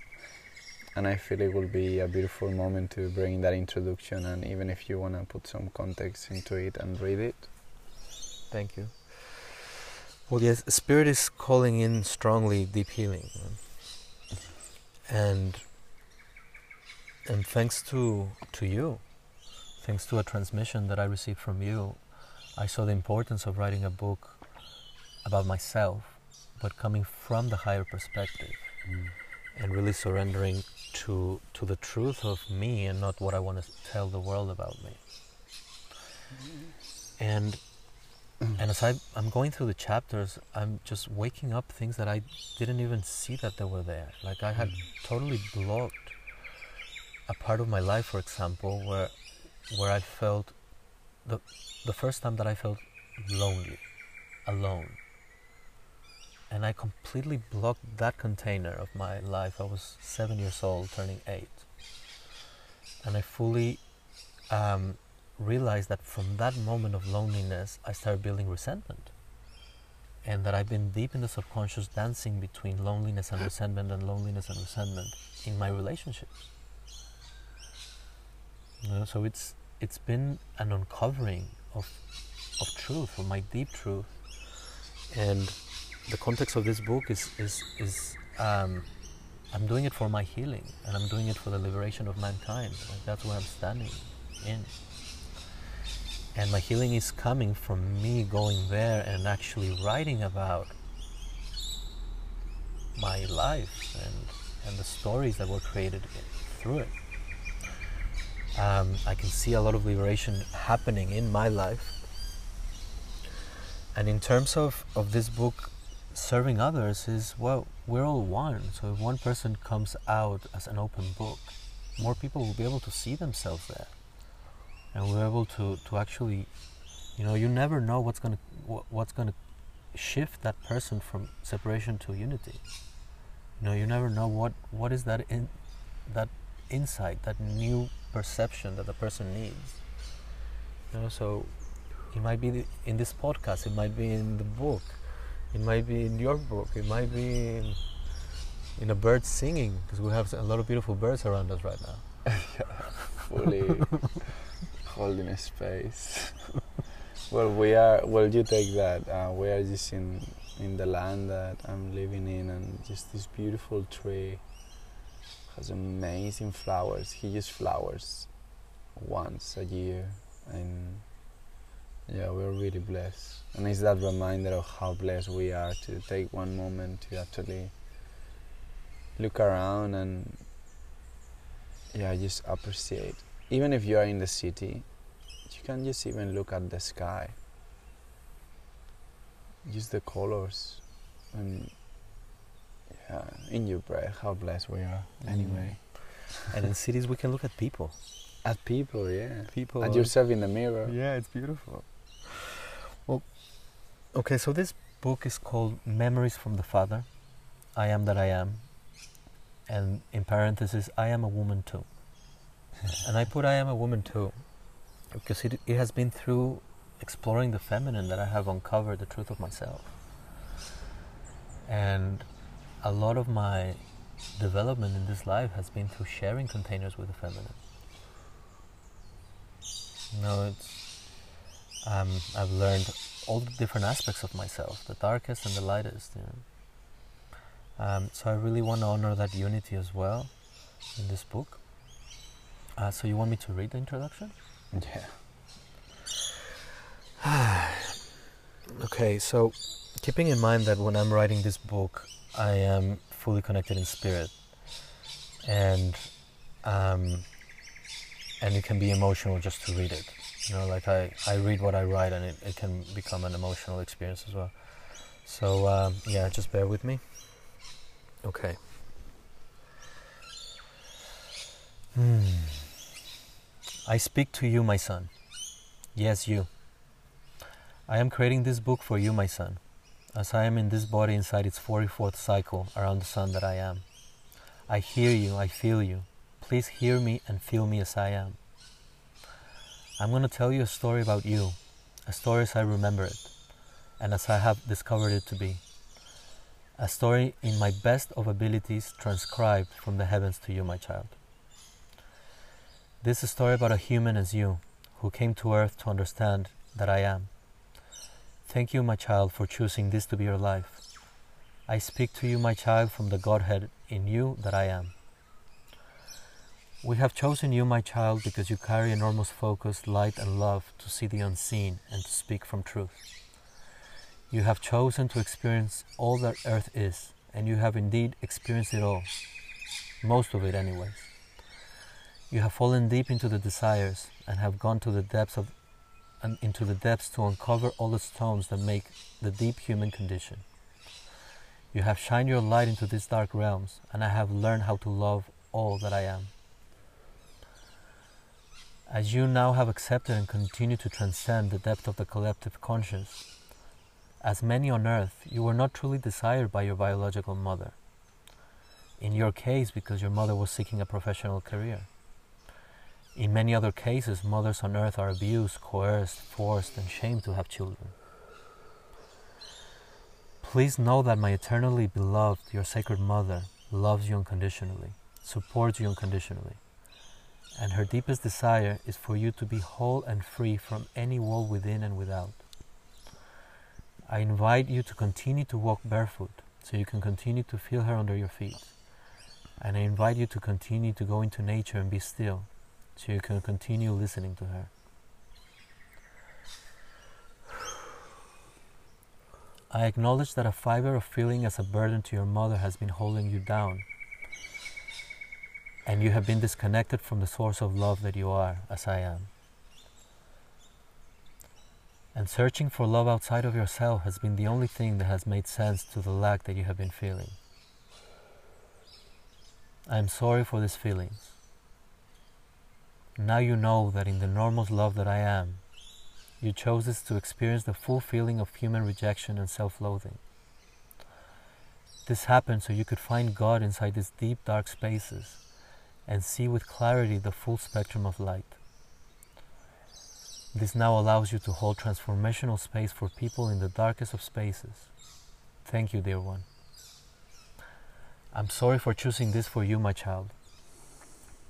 And I feel it will be a beautiful moment to bring that introduction, and even if you want to put some context into it and read it. Thank you. Well, yes, Spirit is calling in strongly deep healing. And and thanks to to you, thanks to a transmission that I received from you, I saw the importance of writing a book about myself, but coming from the higher perspective, mm. and really surrendering to to the truth of me and not what I want to tell the world about me. And and as I, I'm going through the chapters, I'm just waking up things that I didn't even see that they were there. Like I had mm. totally blocked a part of my life, for example, where where I felt the the first time that I felt lonely, alone, and I completely blocked that container of my life. I was seven years old, turning eight, and I fully um, realized that from that moment of loneliness, I started building resentment. And that I've been deep in the subconscious dancing between loneliness and resentment and loneliness and resentment in my relationships you know, so it's it's been an uncovering of of truth, of my deep truth, and the context of this book is is is um, I'm doing it for my healing, and I'm doing it for the liberation of mankind. Like that's where I'm standing in. And my healing is coming from me going there and actually writing about my life and, and the stories that were created through it. Um, I can see a lot of liberation happening in my life. And in terms of, of this book serving others is well, we're all one. So if one person comes out as an open book, more people will be able to see themselves there and we're able to, to actually you know you never know what's going to what's going to shift that person from separation to unity you know you never know what what is that in that insight that new perception that the person needs you know so it might be in this podcast it might be in the book it might be in your book it might be in, in a bird singing because we have a lot of beautiful birds around us right now yeah, fully holding a space. well, we are. Well, you take that. Uh, we are just in in the land that I'm living in, and just this beautiful tree has amazing flowers. He just flowers once a year, and yeah, we're really blessed. And it's that reminder of how blessed we are to take one moment to actually look around and yeah, just appreciate. Even if you are in the city, you can just even look at the sky just the colors and yeah in your breath how blessed we are. Mm. anyway. And in cities we can look at people. At people yeah. People at yourself in the mirror. Yeah it's beautiful. Well okay so this book is called memories from the father i am that i am. And in parentheses i am a woman too. And i put i am a woman too because it, it has been through exploring the feminine that I have uncovered the truth of myself. And a lot of my development in this life has been through sharing containers with the feminine. You know, it's, um, I've learned all the different aspects of myself, the darkest and the lightest. You know. Um, so I really want to honor that unity as well in this book. Uh, so you want me to read the introduction? Yeah. okay, so keeping in mind that when I'm writing this book, I am fully connected in spirit, and um, and it can be emotional just to read it. You know, like I, I read what I write, and it, it can become an emotional experience as well. So um, yeah, just bear with me. Okay. Hmm. I speak to you, my son. Yes, you. I am creating this book for you, my son, as I am in this body inside its 44th cycle around the sun that I am. I hear you, I feel you. Please hear me and feel me as I am. I'm going to tell you a story about you, a story as I remember it, and as I have discovered it to be. A story in my best of abilities transcribed from the heavens to you, my child. This is a story about a human as you, who came to earth to understand that I am. Thank you, my child, for choosing this to be your life. I speak to you, my child, from the Godhead in you that I am. We have chosen you, my child, because you carry enormous focus, light, and love to see the unseen and to speak from truth. You have chosen to experience all that earth is, and you have indeed experienced it all. Most of it, anyways. You have fallen deep into the desires and have gone to the depths of and into the depths to uncover all the stones that make the deep human condition. You have shined your light into these dark realms, and I have learned how to love all that I am. As you now have accepted and continue to transcend the depth of the collective conscience, as many on earth, you were not truly desired by your biological mother. In your case, because your mother was seeking a professional career. In many other cases, mothers on earth are abused, coerced, forced, and shamed to have children. Please know that my eternally beloved, your sacred mother, loves you unconditionally, supports you unconditionally, and her deepest desire is for you to be whole and free from any woe within and without. I invite you to continue to walk barefoot so you can continue to feel her under your feet. And I invite you to continue to go into nature and be still so you can continue listening to her. I acknowledge that a fiber of feeling as a burden to your mother has been holding you down, and you have been disconnected from the source of love that you are, as I am. And searching for love outside of yourself has been the only thing that has made sense to the lack that you have been feeling. I am sorry for these feelings. Now you know that in the normal love that I am, you chose this to experience the full feeling of human rejection and self loathing. This happened so you could find God inside these deep, dark spaces and see with clarity the full spectrum of light. This now allows you to hold transformational space for people in the darkest of spaces. Thank you, dear one. I'm sorry for choosing this for you, my child.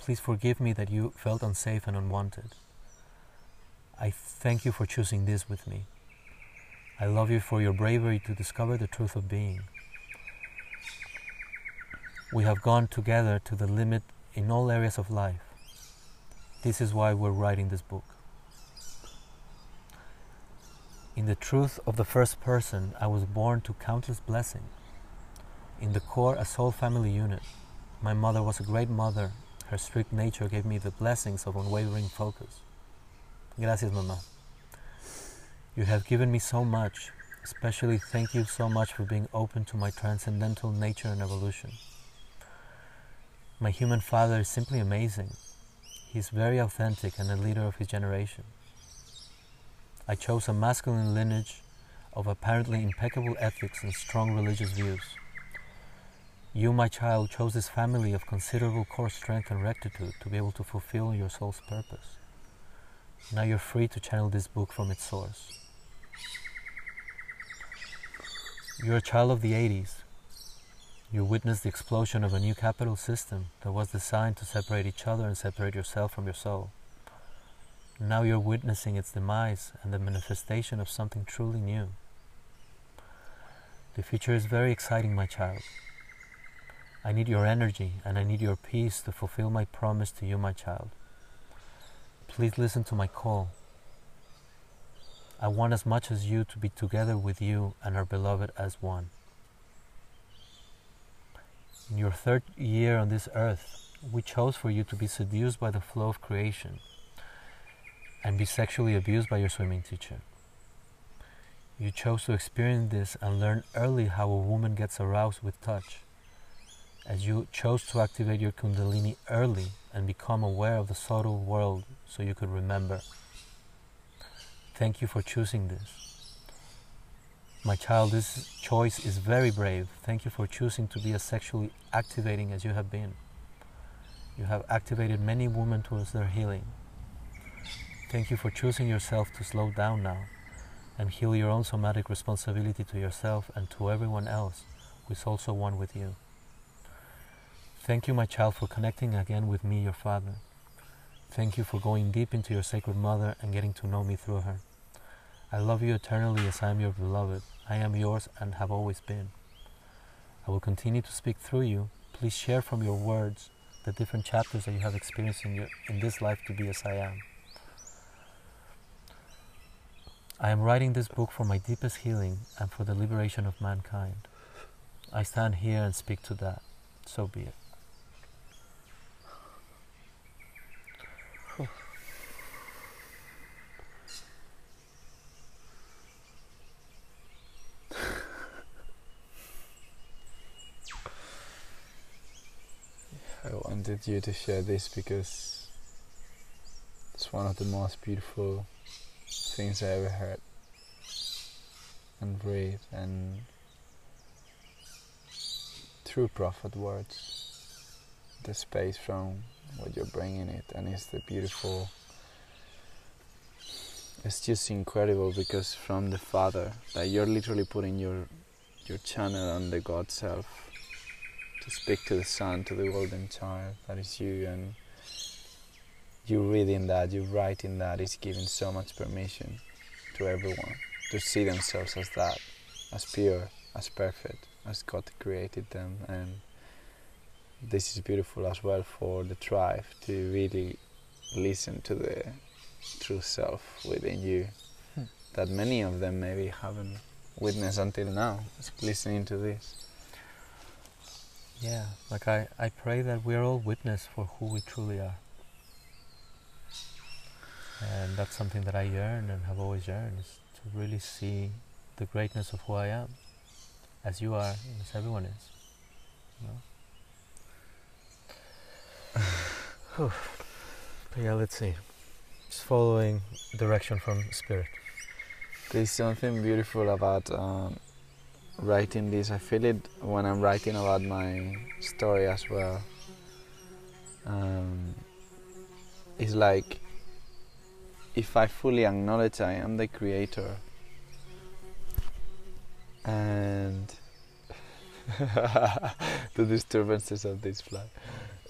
Please forgive me that you felt unsafe and unwanted. I thank you for choosing this with me. I love you for your bravery to discover the truth of being. We have gone together to the limit in all areas of life. This is why we're writing this book. In the truth of the first person, I was born to countless blessings. In the core, a soul family unit. My mother was a great mother. Her strict nature gave me the blessings of unwavering focus. Gracias, mamá. You have given me so much, especially thank you so much for being open to my transcendental nature and evolution. My human father is simply amazing. He is very authentic and a leader of his generation. I chose a masculine lineage of apparently impeccable ethics and strong religious views. You, my child, chose this family of considerable core strength and rectitude to be able to fulfill your soul's purpose. Now you're free to channel this book from its source. You're a child of the 80s. You witnessed the explosion of a new capital system that was designed to separate each other and separate yourself from your soul. Now you're witnessing its demise and the manifestation of something truly new. The future is very exciting, my child. I need your energy and I need your peace to fulfill my promise to you, my child. Please listen to my call. I want as much as you to be together with you and our beloved as one. In your third year on this earth, we chose for you to be seduced by the flow of creation and be sexually abused by your swimming teacher. You chose to experience this and learn early how a woman gets aroused with touch. As you chose to activate your Kundalini early and become aware of the subtle world so you could remember. Thank you for choosing this. My child, this choice is very brave. Thank you for choosing to be as sexually activating as you have been. You have activated many women towards their healing. Thank you for choosing yourself to slow down now and heal your own somatic responsibility to yourself and to everyone else who is also one with you. Thank you, my child, for connecting again with me, your father. Thank you for going deep into your sacred mother and getting to know me through her. I love you eternally as I am your beloved. I am yours and have always been. I will continue to speak through you. Please share from your words the different chapters that you have experienced in, your, in this life to be as I am. I am writing this book for my deepest healing and for the liberation of mankind. I stand here and speak to that. So be it. I wanted you to share this because it's one of the most beautiful things I ever heard and read and true prophet words. The space from what you're bringing it and it's the beautiful it's just incredible because from the father that you're literally putting your your channel on the god self to speak to the son, to the golden child that is you and you reading that, you writing it's giving so much permission to everyone to see themselves as that, as pure, as perfect, as God created them, and this is beautiful as well for the tribe to really listen to the true self within you Hmm. that many of them maybe haven't witnessed until now, just listening to this. Yeah, like I, I pray that we're all witness for who we truly are. And that's something that I yearn and have always yearned is to really see the greatness of who I am, as you are, and as everyone is. You know? Whew. but yeah, let's see. Just following direction from spirit. There's something beautiful about um, writing this. I feel it when I'm writing about my story as well. Um, it's like if I fully acknowledge I am the creator and the disturbances of this fly.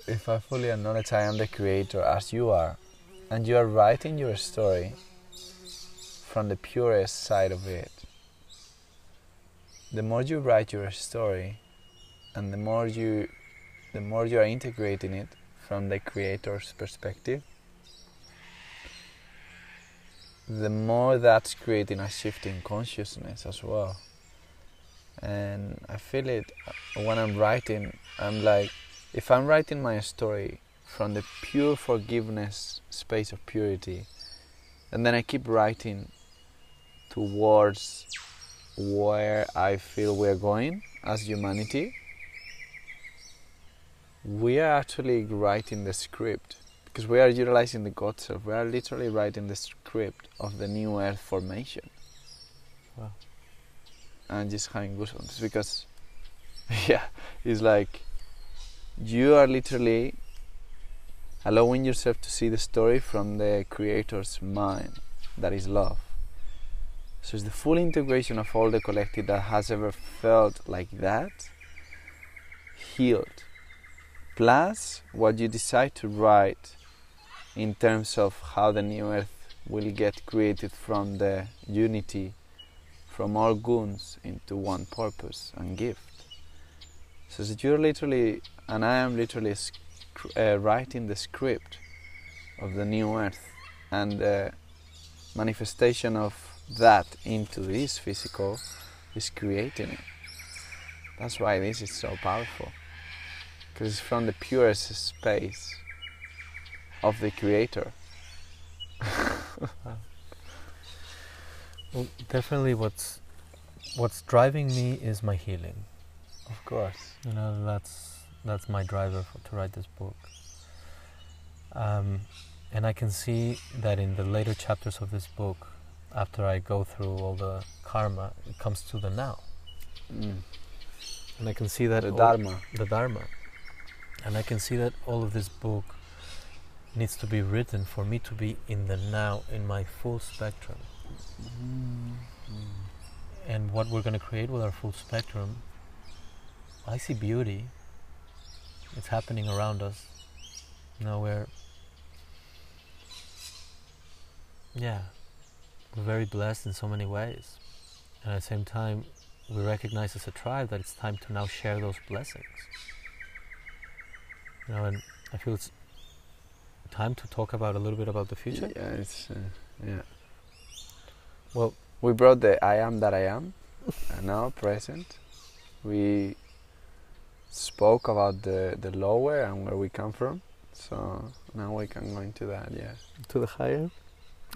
If I fully acknowledge I am the creator as you are, and you are writing your story from the purest side of it, the more you write your story, and the more you, the more you are integrating it from the creator's perspective, the more that's creating a shift in consciousness as well. And I feel it when I'm writing. I'm like, if I'm writing my story from the pure forgiveness space of purity, and then I keep writing towards where I feel we're going as humanity, we are actually writing the script because we are utilizing the God self. We are literally writing the script of the new earth formation. Wow. And just having goosebumps because, yeah, it's like you are literally allowing yourself to see the story from the creator's mind, that is love. So it's the full integration of all the collective that has ever felt like that, healed, plus what you decide to write in terms of how the new earth will get created from the unity from all goons into one purpose and gift. So that you're literally, and I am literally uh, writing the script of the new earth and the manifestation of that into this physical is creating it. That's why this is so powerful. Because it's from the purest space of the creator. Well, definitely, what's what's driving me is my healing. Of course. You know, that's that's my driver for, to write this book. Um, and I can see that in the later chapters of this book, after I go through all the karma, it comes to the now, Mm. and I can see that The all- Dharma. the Dharma, and I can see that all of this book needs to be written for me to be in the now, in my full spectrum. and what we're going to create with our full spectrum, I see beauty. It's happening around us. Know, we're, yeah, we're very blessed in so many ways. And at the same time, we recognize as a tribe that it's time to now share those blessings. You know, and I feel it's time to talk about a little bit about the future. Yeah, it's uh, yeah. Well, We brought the I am that I am, and now present. We spoke about the the lower and where we come from. So now we can go into that. Yeah. to the higher.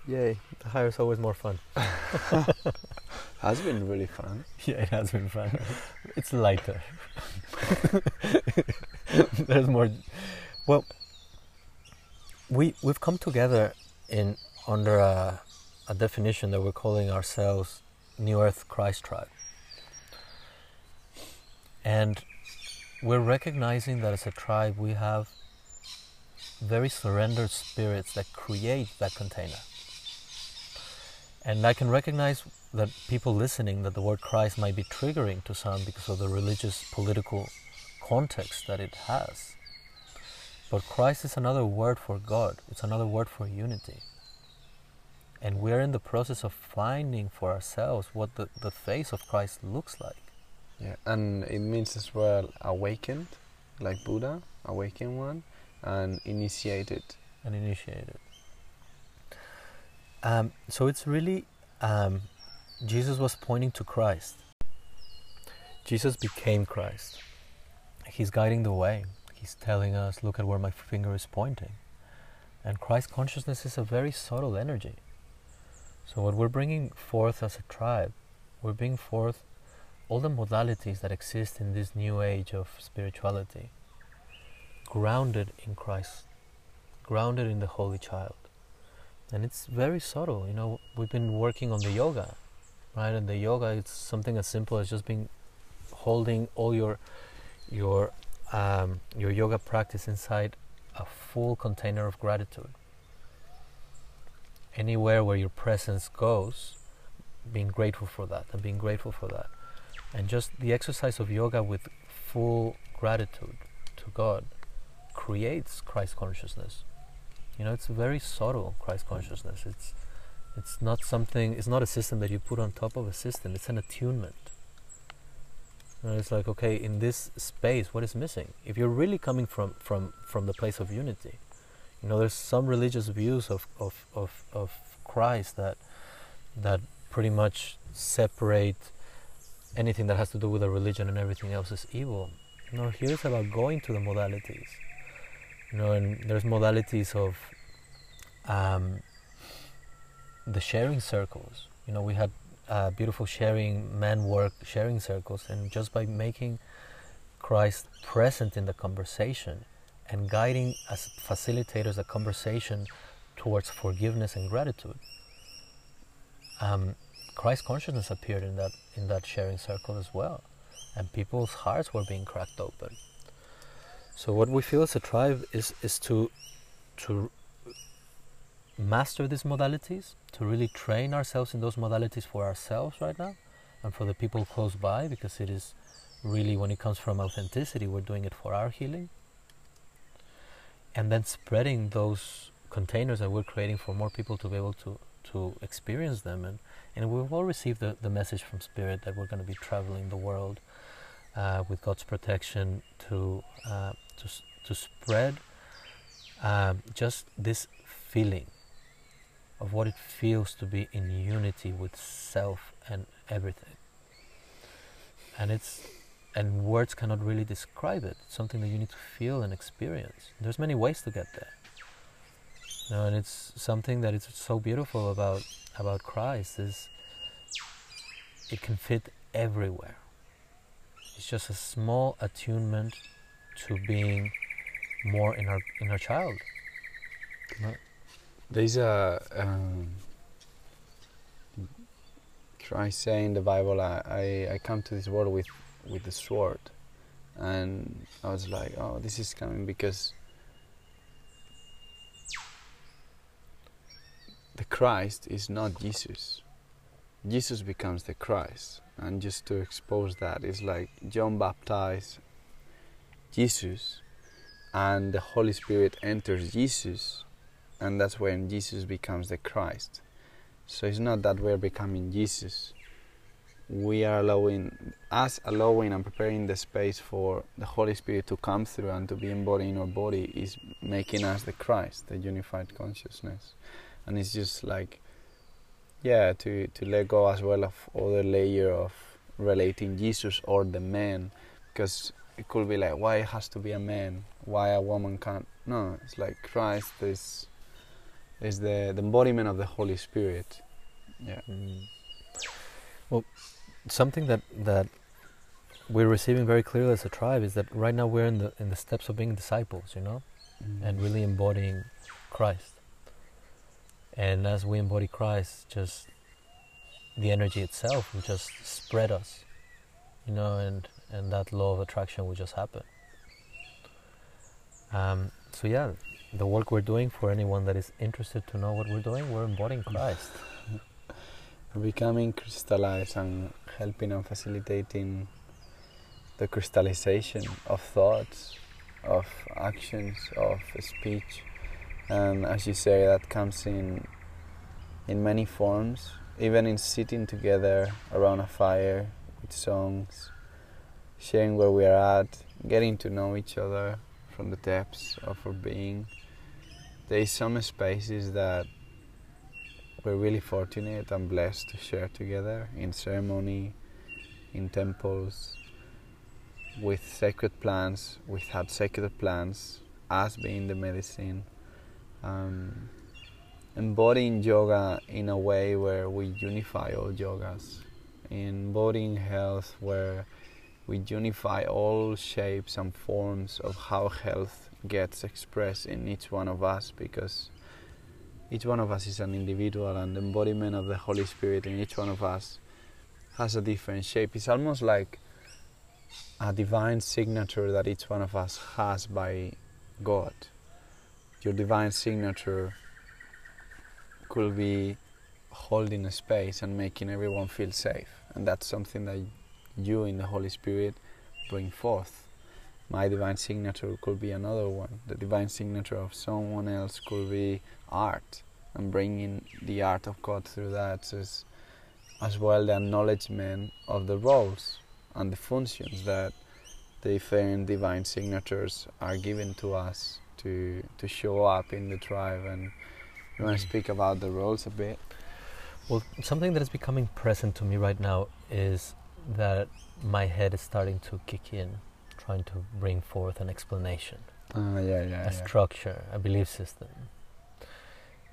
Yay, the higher is always more fun. Has been really fun. Yeah, it has been fun. it's lighter. There's more. Well, we we've come together in under a, a definition that we're calling ourselves New Earth Christ Tribe, and we're recognizing that as a tribe we have very surrendered spirits that create that container. And I can recognize that people listening that the word Christ might be triggering to some because of the religious political context that it has. But Christ is another word for God. It's another word for unity. and we're in the process of finding for ourselves what the, the face of Christ looks like. Yeah, and it means as well awakened, like Buddha, awakened one, and initiated. And initiated. Um, so it's really um, Jesus was pointing to Christ. Jesus became Christ. He's guiding the way. He's telling us, look at where my finger is pointing. And Christ consciousness is a very subtle energy. So, what we're bringing forth as a tribe, we're bringing forth all the modalities that exist in this new age of spirituality, grounded in Christ, grounded in the Holy Child. And it's very subtle. You know, we've been working on the yoga, right? And the yoga, it's something as simple as just being holding all your your um, your yoga practice inside a full container of gratitude. Anywhere where your presence goes, being grateful for that and being grateful for that. And just the exercise of yoga with full gratitude to God creates Christ consciousness. You know, it's a very subtle Christ consciousness. It's it's not something it's not a system that you put on top of a system, it's an attunement. And it's like, okay, in this space, what is missing? If you're really coming from, from, from the place of unity, you know, there's some religious views of, of, of, of Christ that that pretty much separate anything that has to do with a religion and everything else is evil. Know, here it's about going to the modalities. You know, and there's modalities of um, the sharing circles. You know, we had uh, beautiful sharing man work sharing circles and just by making christ present in the conversation and guiding as facilitators a conversation towards forgiveness and gratitude um, christ consciousness appeared in that in that sharing circle as well and people's hearts were being cracked open so what we feel as a tribe is is to to master these modalities, to really train ourselves in those modalities for ourselves right now and for the people close by because it is really when it comes from authenticity, we're doing it for our healing. And then spreading those containers that we're creating for more people to be able to, to experience them. And, and we've all received the, the message from Spirit that we're going to be traveling the world uh, with God's protection to, uh, to, to spread um, just this feeling of what it feels to be in unity with self and everything. And it's and words cannot really describe it. It's something that you need to feel and experience. There's many ways to get there. You know, and it's something that is so beautiful about about Christ is it can fit everywhere. It's just a small attunement to being more in our in our child. There's a um, Christ say in the Bible, I, I, I come to this world with with the sword, and I was like, oh, this is coming because the Christ is not Jesus. Jesus becomes the Christ, and just to expose that is like John baptized Jesus, and the Holy Spirit enters Jesus and that's when Jesus becomes the Christ. So it's not that we're becoming Jesus. We are allowing us allowing and preparing the space for the Holy Spirit to come through and to be embodied in our body is making us the Christ, the unified consciousness. And it's just like yeah, to, to let go as well of other layer of relating Jesus or the man because it could be like why it has to be a man, why a woman can't no, it's like Christ is is the, the embodiment of the Holy Spirit. Yeah. Mm. Well, something that that we're receiving very clearly as a tribe is that right now we're in the in the steps of being disciples, you know, mm. and really embodying Christ. And as we embody Christ, just the energy itself will just spread us, you know, and and that law of attraction will just happen. Um, so yeah, the work we're doing for anyone that is interested to know what we're doing, we're embodying Christ. Becoming crystallized and helping and facilitating the crystallization of thoughts, of actions, of speech. And as you say, that comes in in many forms, even in sitting together around a fire with songs, sharing where we are at, getting to know each other from the depths of our being. There is some spaces that we're really fortunate and blessed to share together in ceremony, in temples, with sacred plants, without sacred plants, as being the medicine. Um, embodying yoga in a way where we unify all yogas, embodying health where we unify all shapes and forms of how health gets expressed in each one of us because each one of us is an individual and the embodiment of the Holy Spirit in each one of us has a different shape. It's almost like a divine signature that each one of us has by God. Your divine signature could be holding a space and making everyone feel safe, and that's something that you in the Holy Spirit bring forth. My divine signature could be another one. The divine signature of someone else could be art, and bringing the art of God through that is as well the acknowledgement of the roles and the functions that the different divine signatures are given to us to to show up in the tribe and you want to mm. speak about the roles a bit well something that is becoming present to me right now is that my head is starting to kick in trying to bring forth an explanation uh, yeah, yeah, a yeah. structure a belief system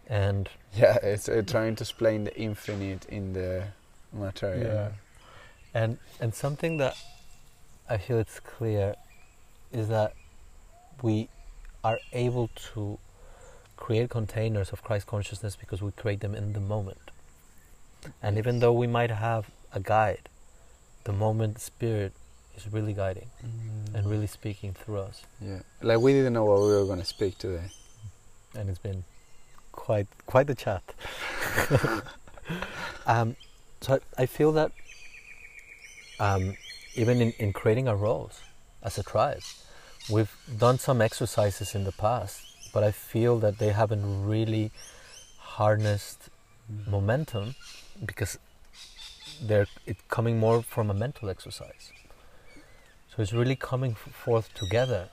and yeah it's uh, trying to explain the infinite in the material Yeah. and and something that I feel it's clear is that we are able to create containers of Christ consciousness because we create them in the moment. And even though we might have a guide, the moment spirit is really guiding Mm. and really speaking through us. yeah like we didn't know what we were going to speak today And it's been quite quite the chat. um, so I, I feel that um, even in, in creating our roles as a tribe, we've done some exercises in the past, but I feel that they haven't really harnessed momentum because they're coming more from a mental exercise. So it's really coming forth together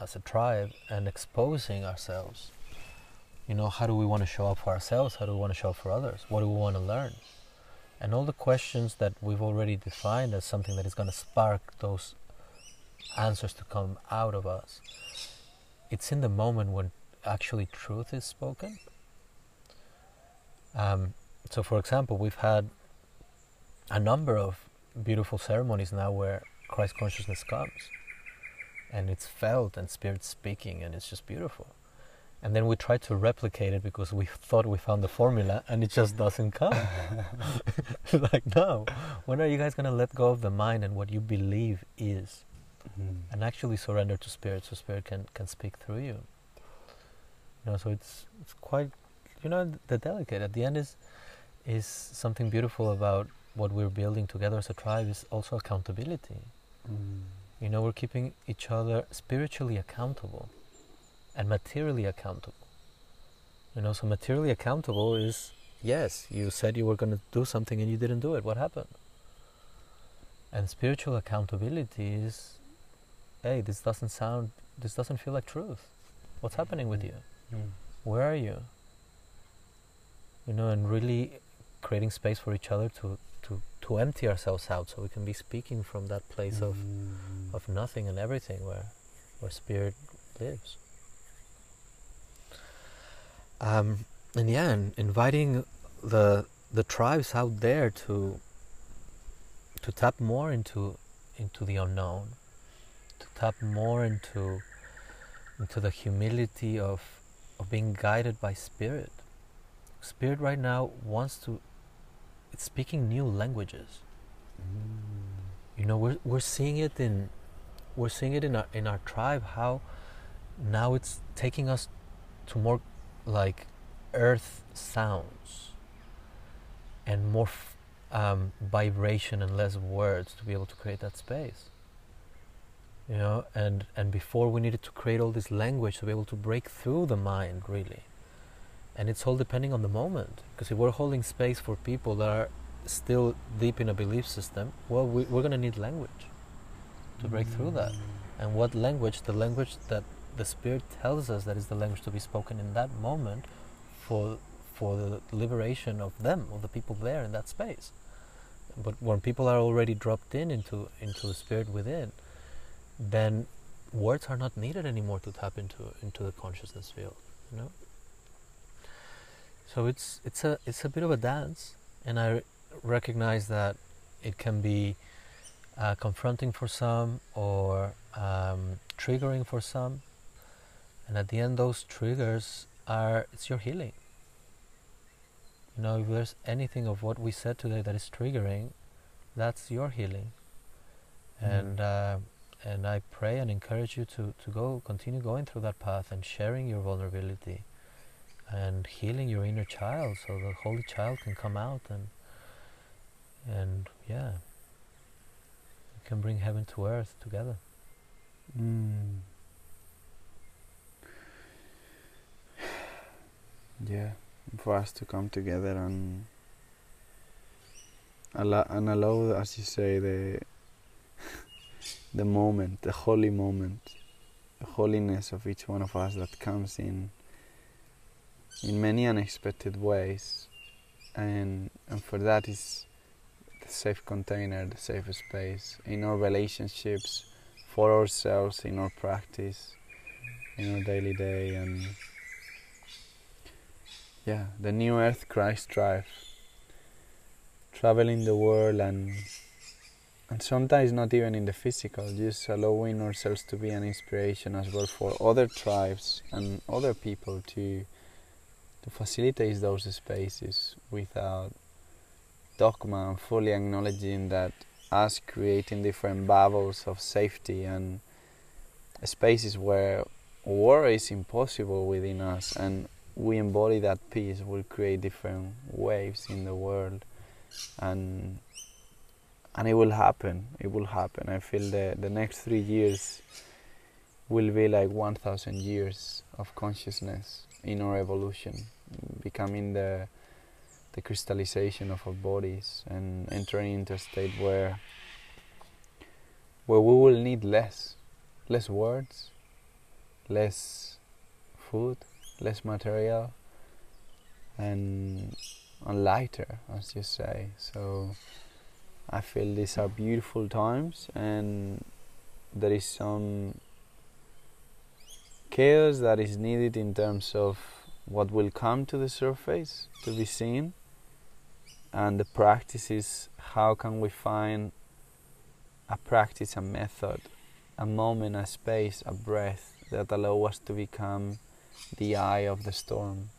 as a tribe and exposing ourselves. You know, how do we want to show up for ourselves? How do we want to show up for others? What do we want to learn? And all the questions that we've already defined as something that is going to spark those answers to come out of us. It's in the moment when actually truth is spoken. Um, so, for example, we've had a number of beautiful ceremonies now where Christ consciousness comes and it's felt and spirit speaking and it's just beautiful. And then we try to replicate it because we thought we found the formula and it just doesn't come. like, no, when are you guys going to let go of the mind and what you believe is hmm. and actually surrender to spirit so spirit can, can speak through you? You know, so it's, it's quite, you know, the delicate at the end is, is something beautiful about what we're building together as a tribe is also accountability. Mm. You know, we're keeping each other spiritually accountable and materially accountable. You know, so materially accountable is yes, you said you were going to do something and you didn't do it. What happened? And spiritual accountability is hey, this doesn't sound, this doesn't feel like truth. What's happening with you? Where are you? You know, and really creating space for each other to, to, to empty ourselves out so we can be speaking from that place of of nothing and everything where where spirit lives. Um, and yeah and inviting the the tribes out there to to tap more into into the unknown to tap more into into the humility of of being guided by spirit. Spirit right now wants to it's speaking new languages. You know we're we're seeing it in we're seeing it in our in our tribe how now it's taking us to more like earth sounds and more f- um, vibration and less words to be able to create that space. You know and and before we needed to create all this language to be able to break through the mind really and it's all depending on the moment. Because if we're holding space for people that are still deep in a belief system, well, we, we're going to need language to break through that. And what language? The language that the Spirit tells us that is the language to be spoken in that moment for for the liberation of them, of the people there in that space. But when people are already dropped in into into the Spirit within, then words are not needed anymore to tap into into the consciousness field. You know. So it's it's a it's a bit of a dance, and I recognize that it can be uh, confronting for some or um, triggering for some. And at the end, those triggers are it's your healing. You know, if there's anything of what we said today that is triggering, that's your healing. Mm. And uh, and I pray and encourage you to, to go continue going through that path and sharing your vulnerability and healing your inner child so the holy child can come out and and yeah we can bring heaven to earth together mm. yeah for us to come together and allow, and allow as you say the the moment the holy moment the holiness of each one of us that comes in in many unexpected ways and and for that is the safe container the safe space in our relationships for ourselves in our practice in our daily day and yeah the new earth christ tribe. Traveling the world and and sometimes not even in the physical just allowing ourselves to be an inspiration as well for other tribes and other people to to facilitate those spaces without dogma and fully acknowledging that us creating different bubbles of safety and spaces where war is impossible within us and we embody that peace will create different waves in the world. And and it will happen it will happen. I feel the the next 3 years will be like 1000 years of consciousness in our evolution becoming the the crystallization of our bodies and entering into a state where where we will need less less words less food less material and, and lighter as you say. So I feel these are beautiful times and there is some chaos that is needed in terms of what will come to the surface to be seen and the practice is how can we find a practice a method a moment a space a breath that allow us to become the eye of the storm?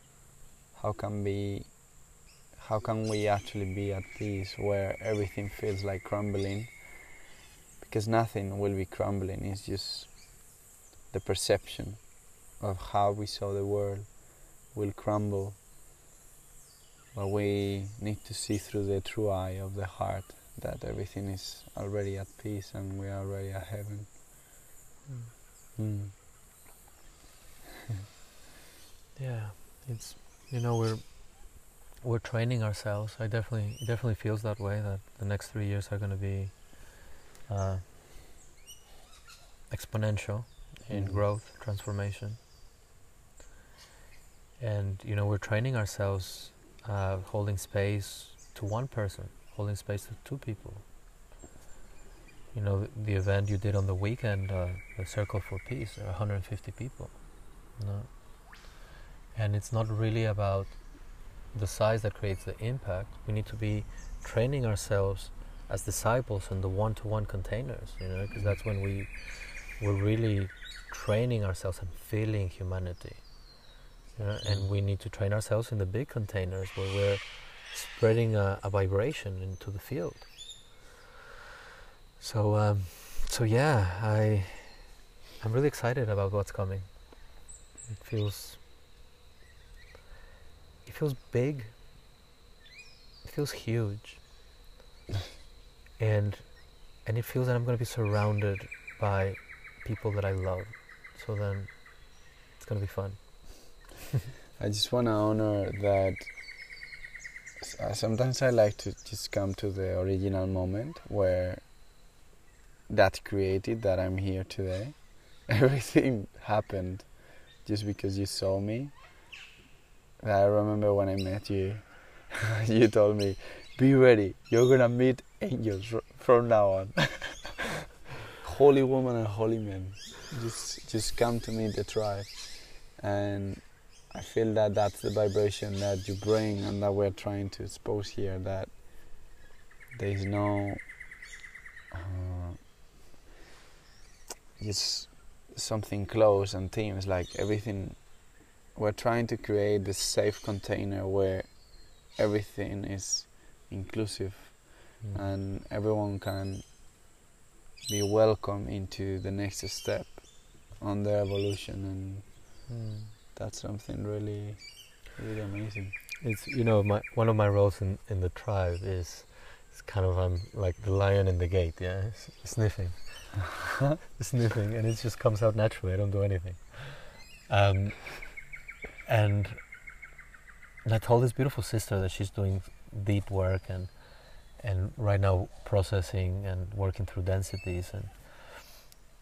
How can we how can we actually be at peace where everything feels like crumbling? Because nothing will be crumbling it's just the perception of how we saw the world will crumble. But we need to see through the true eye of the heart that everything is already at peace and we are already at heaven. Mm. Mm. yeah, it's you know we're we're training ourselves. I definitely it definitely feels that way that the next three years are going to be uh, exponential in mm. growth, transformation and you know we're training ourselves uh, holding space to one person holding space to two people. You know the, event you did on the weekend uh, the circle for peace there are 150 people you know? and it's not really about the size that creates the impact. We need to be training ourselves as disciples in the one-to-one containers you know because that's when we we're really training ourselves and feeling humanity and we need to train ourselves in the big containers where we're spreading a, a vibration into the field. So, um, so yeah, I, I'm really excited about what's coming. It feels, it feels big. It feels huge, and and it feels that I'm going to be surrounded by people that I love. So then, it's going to be fun. I just want to honor that. uh, Sometimes I like to just come to the original moment where that created that I'm here today. Everything happened just because you saw me. I remember when I met you, you told me, "Be ready. You're gonna meet angels fr- from now on." holy woman and holy men, just just come to meet the tribe, and I feel that that's the vibration that you bring and that we're trying to expose here. That there is no. Uh, just something close and teams like everything we're trying to create this safe container where everything is inclusive Mm. and everyone can be welcome into the next step on their evolution and Mm. That's something really really amazing It's you know my one of my roles in, in the tribe is it's kind of I'm like the lion in the gate, yeah, sniffing, sniffing, and it just comes out naturally. I don't do anything. Um, and and I told this beautiful sister that she's doing deep work and and right now processing and working through densities and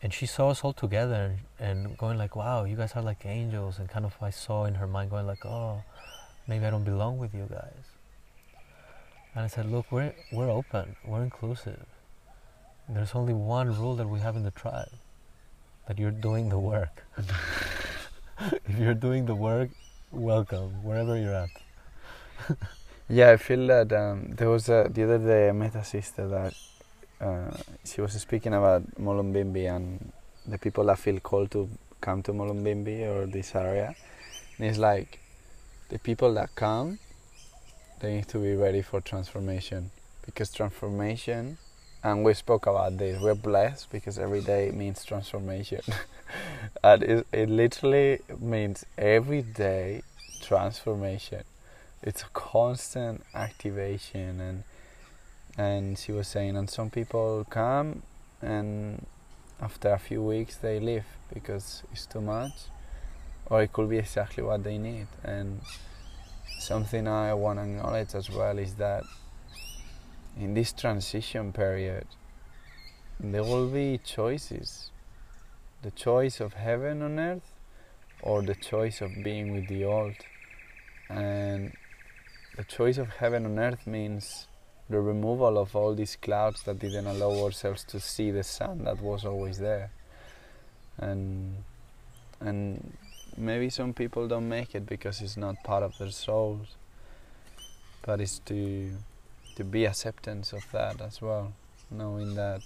and she saw us all together and, and going like wow you guys are like angels and kind of I saw in her mind going like oh maybe I don't belong with you guys. And I said, look, we're we're open, we're inclusive. There's only one rule that we have in the tribe, that you're doing the work. if you're doing the work, welcome wherever you're at. yeah i feel that um, there was a, the other day i met a sister that uh, she was speaking about Mullumbimby and the people that feel called to come to Mullumbimby or this area. And it's like the people that come they need to be ready for transformation. Because transformation and we spoke about this we're blessed because every day means transformation. And it, it literally means every day transformation. It's a constant activation and and she was saying and some people come and after a few weeks they leave because it's too much or it could be exactly what they need. And something i want to acknowledge as well is that in this transition period there will be choices. The choice of heaven on earth or the choice of being with the old and the choice of heaven on earth means the removal of all these clouds that didn't allow ourselves to see the sun that was always there. And and maybe some people don't make it because it's not part of their souls but it's to to be acceptance of that as well knowing that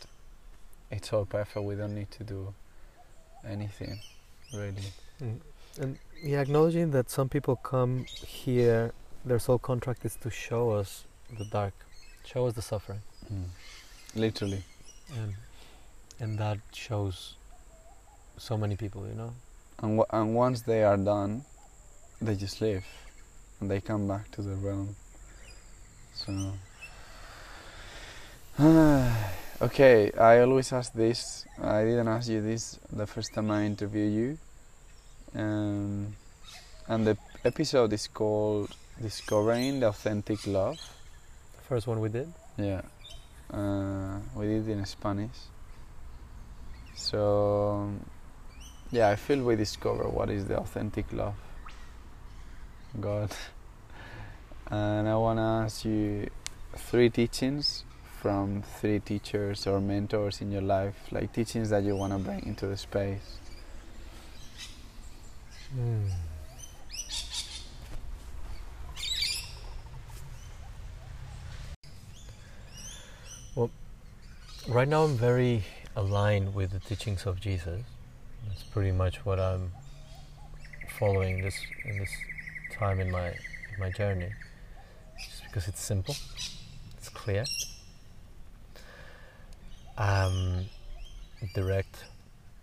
it's all perfect we don't need to do anything really. Mm. And yeah, acknowledging that some people come here, their sole contract is to show us the dark, show us the suffering, literally. And and that shows so many people, you know. and, w- and once they are done they just leave. And they come back to the realm. So okay i always ask this. I didn't ask you this the first time i interviewed you. Um, and the episode is called discovering the authentic love first one we did. yeah. Uh, we did in spanish. So yeah i feel we discover what is the authentic love. God. And i want to ask you three teachings from three teachers or mentors in your life like teachings that you want to bring into the space. Mm. Well, right now I'm very aligned with the teachings of Jesus. That's pretty much what I'm following this in this time in my in my journey. Just because it's simple, it's clear, um, direct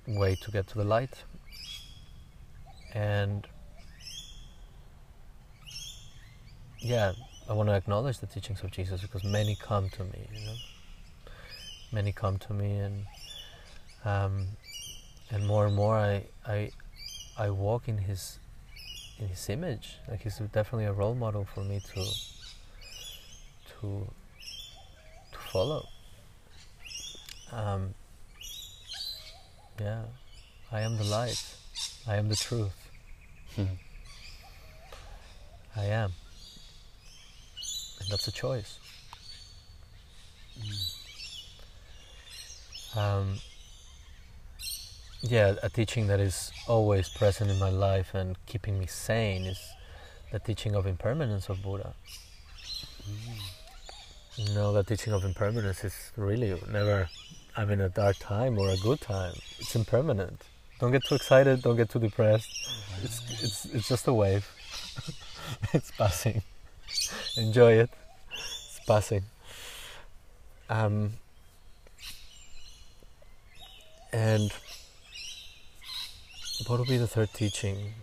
way to get to the light, and yeah, I want to acknowledge the teachings of Jesus because many come to me, you know. Many come to me, and um, and more and more I I I walk in His in his image. Like he's definitely a role model for me to to to follow. Um, yeah, I am the light. I am the truth. I am. And that's a choice. Um, yeah, a teaching that is always present in my life and keeping me sane is the teaching of impermanence of Buddha. You know, the teaching of impermanence is really never having a dark time or a good time. It's impermanent. Don't get too excited. Don't get too depressed. It's it's it's just a wave. it's passing. Enjoy it. It's passing. Um, and what will be the third teaching?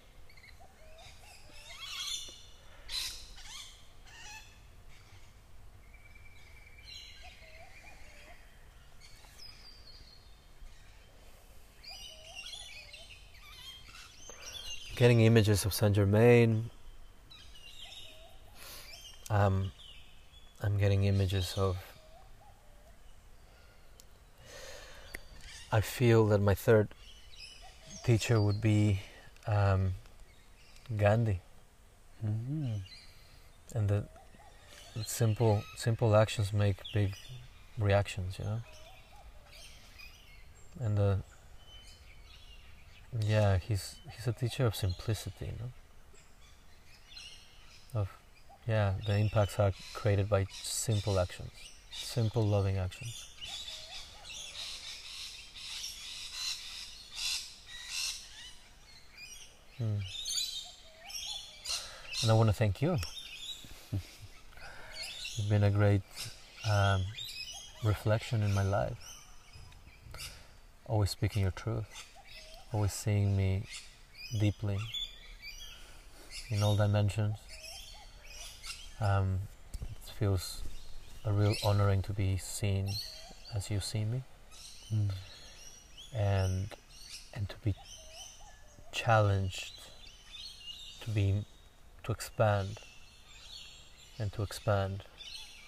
Getting images of Saint Germain. Um, I'm getting images of. I feel that my third teacher would be um, Gandhi, Mm-hmm. and that simple simple actions make big reactions, you know. And the yeah, he's he's a teacher of simplicity, you know. Of yeah, the impacts are created by simple actions, simple loving actions. And I want to thank you. You've been a great um, reflection in my life. Always speaking your truth, always seeing me deeply in all dimensions. Um, it feels a real honoring to be seen as you see me, Mm. and and to be challenged to be to expand and to expand.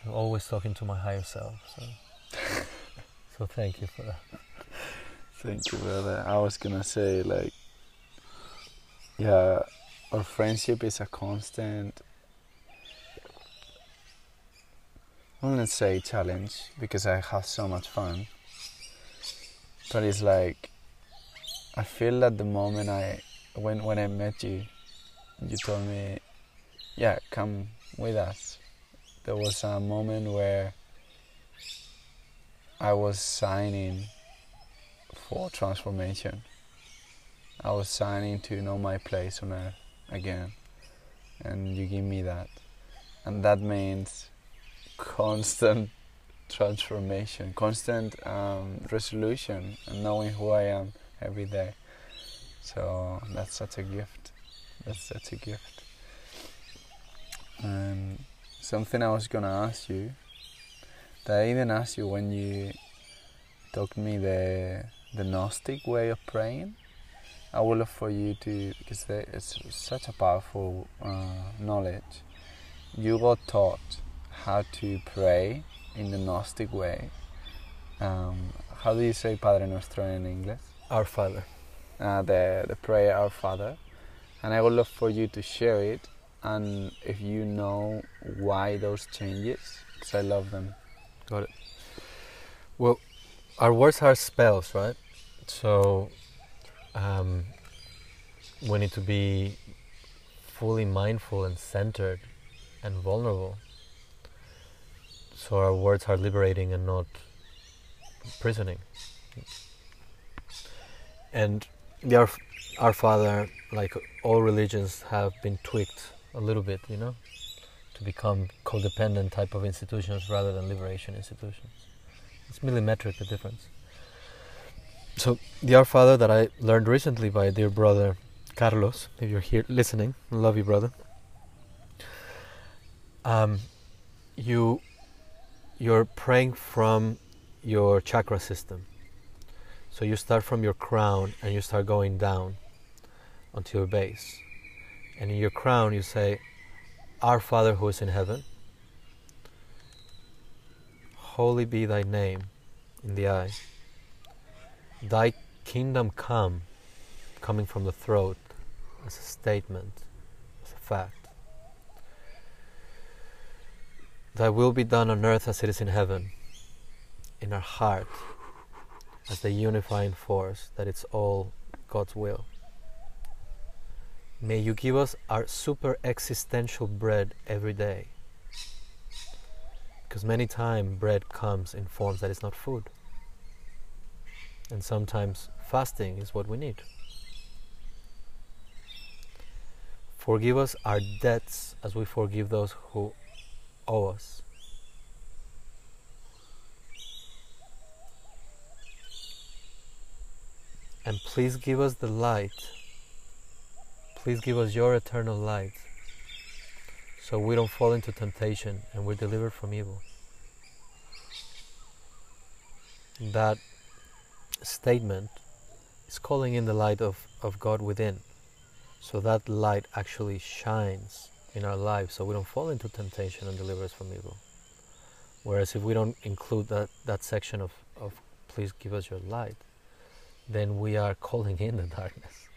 I'm always talking to my higher self. So, so thank you for that. Thank you, brother. I was gonna say like, yeah, our friendship is a constant. I wouldn't say challenge because I have so much fun, but it's like I feel that the moment I when when I met you, you told me, yeah, come with us. There was a moment where I was signing for transformation. I was signing to know my place on earth again, and you give me that, and that means constant transformation, constant um, resolution, and knowing who I am every day. So that's such a gift. That's such a gift. And something I was gonna ask you, that I even asked you when you taught me the the Gnostic way of praying. I would love for you to, because it's such a powerful uh, knowledge. You got taught how to pray in the Gnostic way. Um, how do you say Padre Nuestro in English? Our Father. uh, the the prayer Our Father, and I would love for you to share it, and if you know why those changes, because I love them. Got it. Well, our words are spells, right? So um, we need to be fully mindful and centered and vulnerable. So our words are liberating and not imprisoning. And the our, our Father, like all religions, have been tweaked a little bit, you know, to become codependent type of institutions rather than liberation institutions. It's millimetric the difference. So the Our Father that I learned recently by dear brother Carlos, if you're here listening, love you, brother. Um, you you're praying from your chakra system. So you start from your crown and you start going down onto your base. and in your crown you say, Our Father who is in heaven, holy be thy name in the eye. Thy kingdom come, coming from the throat as a statement, as a fact. Thy will be done on earth as it is in heaven, in our heart, as the unifying force that it's all God's will. May you give us our super existential bread every day. Because many times bread comes in forms that is not food. And sometimes fasting is what we need. Forgive us our debts as we forgive those who owe us. And please give us the light. Please give us your eternal light so we don't fall into temptation and we're delivered from evil. That statement is calling in the light of, of God within. So that light actually shines in our lives so we don't fall into temptation and deliver us from evil. Whereas if we don't include that, that section of, of please give us your light, then we are calling in the darkness.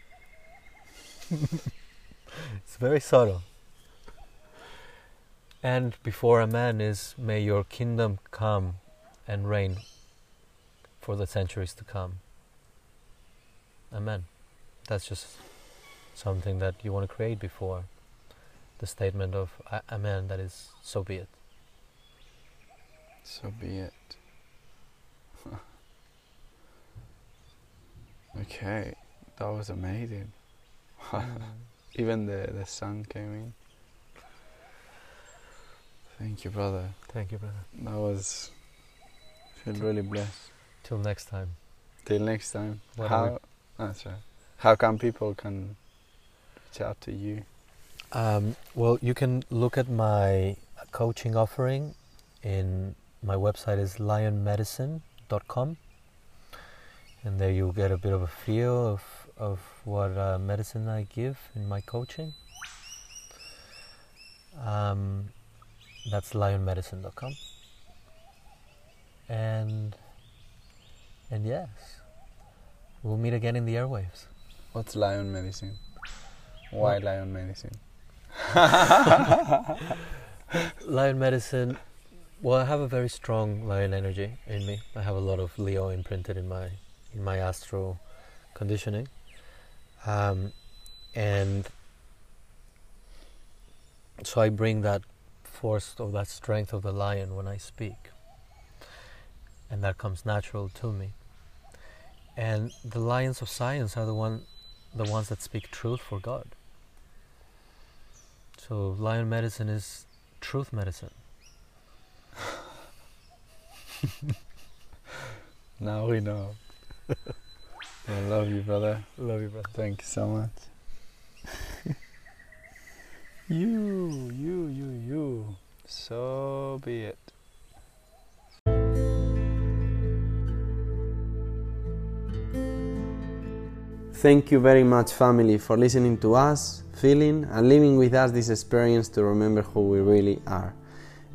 it's very subtle. And before a man is, may your kingdom come and reign for the centuries to come. Amen. That's just something that you want to create before the statement of Amen, that is, so be it. So be it. Okay, that was amazing. Even the, the sun came in. Thank you, brother. Thank you, brother. That was. Feel really blessed. Till next time. Till next time. What How? That's right. How can people can reach out to you? Um, well, you can look at my coaching offering in my website is lionmedicine.com and there you'll get a bit of a feel of, of what uh, medicine I give in my coaching. Um, that's lionmedicine.com. And and yes, we'll meet again in the airwaves. What's lion medicine? Why what? lion medicine? lion medicine. Well, I have a very strong lion energy in me. I have a lot of Leo imprinted in my in my astral conditioning, um, and so I bring that force or that strength of the lion when I speak. And that comes natural to me. And the lions of science are the one the ones that speak truth for God. So lion medicine is truth medicine. now we know. I love you, brother. Love you, brother. Thank you so much. You, you, you, you. So be it. Thank you very much, family, for listening to us, feeling, and living with us this experience to remember who we really are.